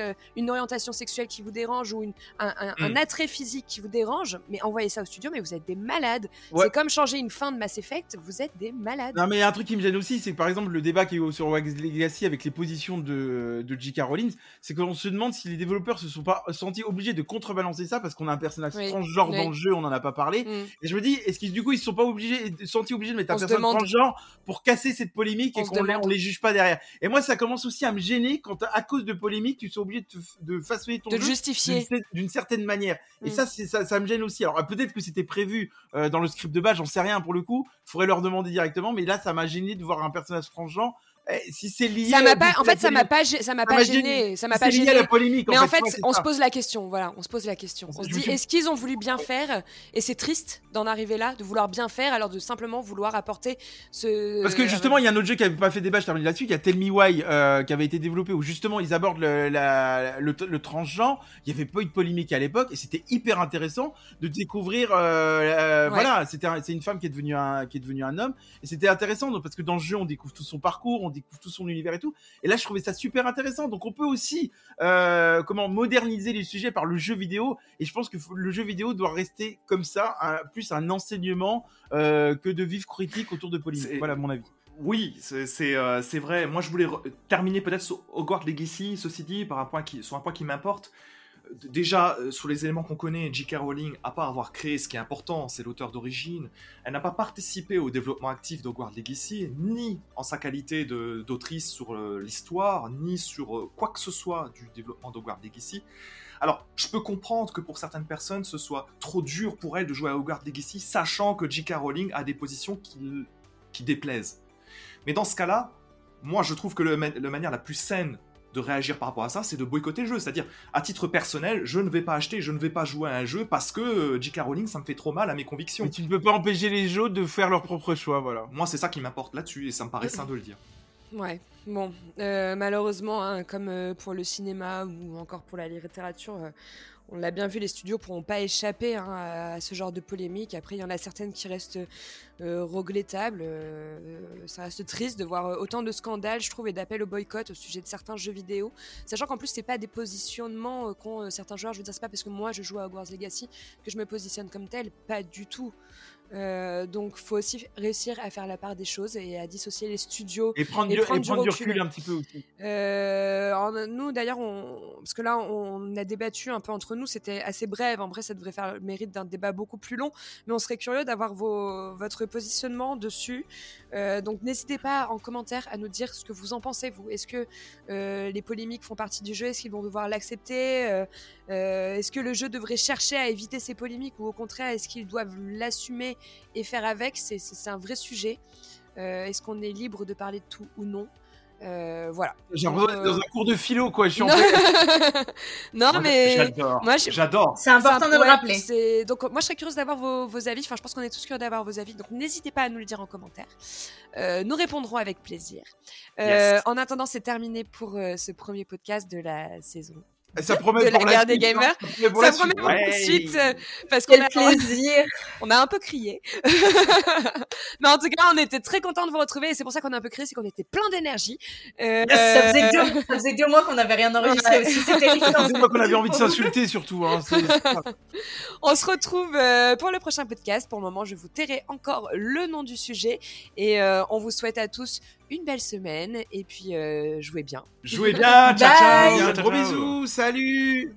a, euh, une orientation sexuelle qui vous dérange ou une, un, un- un Mm. attrait physique qui vous dérange, mais envoyez ça au studio, mais vous êtes des malades. Ouais. C'est comme changer une fin de Mass Effect, vous êtes des malades. Non mais il y a un truc qui me gêne aussi, c'est que par exemple le débat qui est sur Wax Legacy avec les positions de, de J.K. Rowling, c'est qu'on se demande si les développeurs se sont pas sentis obligés de contrebalancer ça parce qu'on a un personnage Oui, transgenre oui. dans le jeu, on en a pas parlé. Mm. Et je me dis, est-ce qu'ils du coup ils se sont pas obligés, sentis obligés de mettre On un personnage transgenre pour casser cette polémique On et qu'on les, on les juge pas derrière? Et moi ça commence aussi à me gêner quand à cause de polémiques tu sois obligé de, de façonner ton De jeu justifier. d'une cer- d'une certaine manière. Et Mm. ça, c'est ça, ça me gêne aussi. Alors peut-être que c'était prévu euh, dans le script de base, j'en sais rien pour le coup. Faudrait leur demander directement, mais là, ça m'a gêné de voir un personnage transgenre. Eh, si c'est lié, Ça m'a pas, en fait, ça m'a pas, ça m'a pas gêné, ça m'a pas gêné. la polémique. Mais en fait, on se pose la question, voilà, on se pose la question. On se dit, est-ce qu'ils ont voulu bien faire Et c'est triste d'en arriver là, de vouloir bien faire, alors de simplement vouloir apporter ce. Parce que justement, il y a un autre jeu qui avait pas fait débat, je termine là-dessus, il y a Tell Me Why euh, qui avait été développé où justement ils abordent le, transgenre. Il y avait pas eu de polémique à l'époque et c'était hyper intéressant de découvrir. euh, euh. Voilà, c'était c'est une femme qui est devenue un qui est devenue un homme et c'était intéressant parce que dans le jeu on découvre tout son parcours, découvre tout son univers et tout. Et là, je trouvais ça super intéressant. Donc on peut aussi euh, comment moderniser les sujets par le jeu vidéo et je pense que le jeu vidéo doit rester comme ça, un- plus un enseignement euh, que de vivre critique autour de. C'est- Voilà mon avis. Oui, c'est c'est, euh, vrai. Moi, je voulais terminer peut-être sur Hogwarts Legacy, ceci dit, par un point qui, sur un point qui m'importe. D- déjà, euh, sur les éléments qu'on connaît, J.K. Rowling, à part avoir créé ce qui est important, c'est l'auteur d'origine, elle n'a pas participé au développement actif d'Hogwarts Legacy, ni en sa qualité d'autrice sur euh, l'histoire, ni sur euh, quoi que ce soit du développement d'Hogwarts Legacy. Alors, je peux comprendre que pour certaines personnes, ce soit trop dur pour elles de jouer à Hogwarts Legacy, sachant que J.K. Rowling a des positions qui, déplaisent. Mais dans ce cas-là, moi, je trouve que le, la manière la plus saine de réagir par rapport à ça, c'est de boycotter le jeu. C'est-à-dire, à titre personnel, je ne vais pas acheter, je ne vais pas jouer à un jeu parce que euh, J.K. Rowling, ça me fait trop mal à mes convictions. Mais tu ne peux pas empêcher les jeux de faire leur propre choix, voilà. Moi, c'est ça qui m'importe là-dessus, et ça me paraît sain de le dire. Ouais, bon, euh, malheureusement, hein, comme euh, pour le cinéma ou encore pour la littérature, euh, on l'a bien vu, les studios pourront pas échapper hein, à, ce genre de polémique. Après, il y en a certaines qui restent regrettables. ça reste triste de voir autant de scandales, je trouve, et d'appels au boycott au sujet de certains jeux vidéo. Sachant qu'en plus, c'est pas des positionnements qu'ont certains joueurs. Je veux dire, c'est pas parce que moi je joue à Hogwarts Legacy que je me positionne comme tel, pas du tout. Euh, donc, faut aussi réussir à faire la part des choses et à dissocier les studios Et prendre, Et du, prendre et du prendre du recul. recul un petit peu aussi. euh, nous d'ailleurs, on... parce que là on a débattu un peu entre nous, c'était assez bref. En vrai, ça devrait faire le mérite d'un débat beaucoup plus long, mais on serait curieux d'avoir votre positionnement dessus. Euh, donc n'hésitez pas en commentaire à nous dire ce que vous en pensez vous. Est-ce que euh, les polémiques font partie du jeu? Est-ce qu'ils vont devoir l'accepter? Euh, Est-ce que le jeu devrait chercher à éviter ces polémiques ou au contraire est-ce qu'ils doivent l'assumer et faire avec? C'est- un vrai sujet. Est-ce qu'on est libre de parler de tout ou non? Euh, Voilà. J'ai dans Euh, un cours de philo, quoi. Je suis en non, fait. Non, mais J'adore. moi, je- J'adore. C'est important de le rappeler. c'est- Donc, moi, je serais curieuse d'avoir vos, vos avis. Enfin, je pense qu'on est tous curieux d'avoir vos avis. Donc, n'hésitez pas à nous le dire en commentaire. Euh, nous répondrons avec plaisir. Euh, Yes. En attendant, c'est terminé pour euh, ce premier podcast de la saison. Ça promet de la pour guerre des suite, hein. gamers. Ça promet pour Ça la promet suite. pour la Ouais. suite euh, parce qu'on a, plaisir on a un peu crié. Mais en tout cas, on était très contents de vous retrouver et c'est pour ça qu'on a un peu crié, c'est qu'on était plein d'énergie. Euh, ça, faisait deux, ça faisait deux mois qu'on n'avait rien enregistré Ouais. aussi, c'est terrifiant. C'est moi qu'on avait envie de s'insulter surtout. Hein. On se retrouve euh, pour le prochain podcast. Pour le moment, je vous tairai encore le nom du sujet et euh, on vous souhaite à tous une belle semaine et puis euh, jouez bien. Jouez bien, ciao, ciao, ciao, ciao, Gros bisous, salut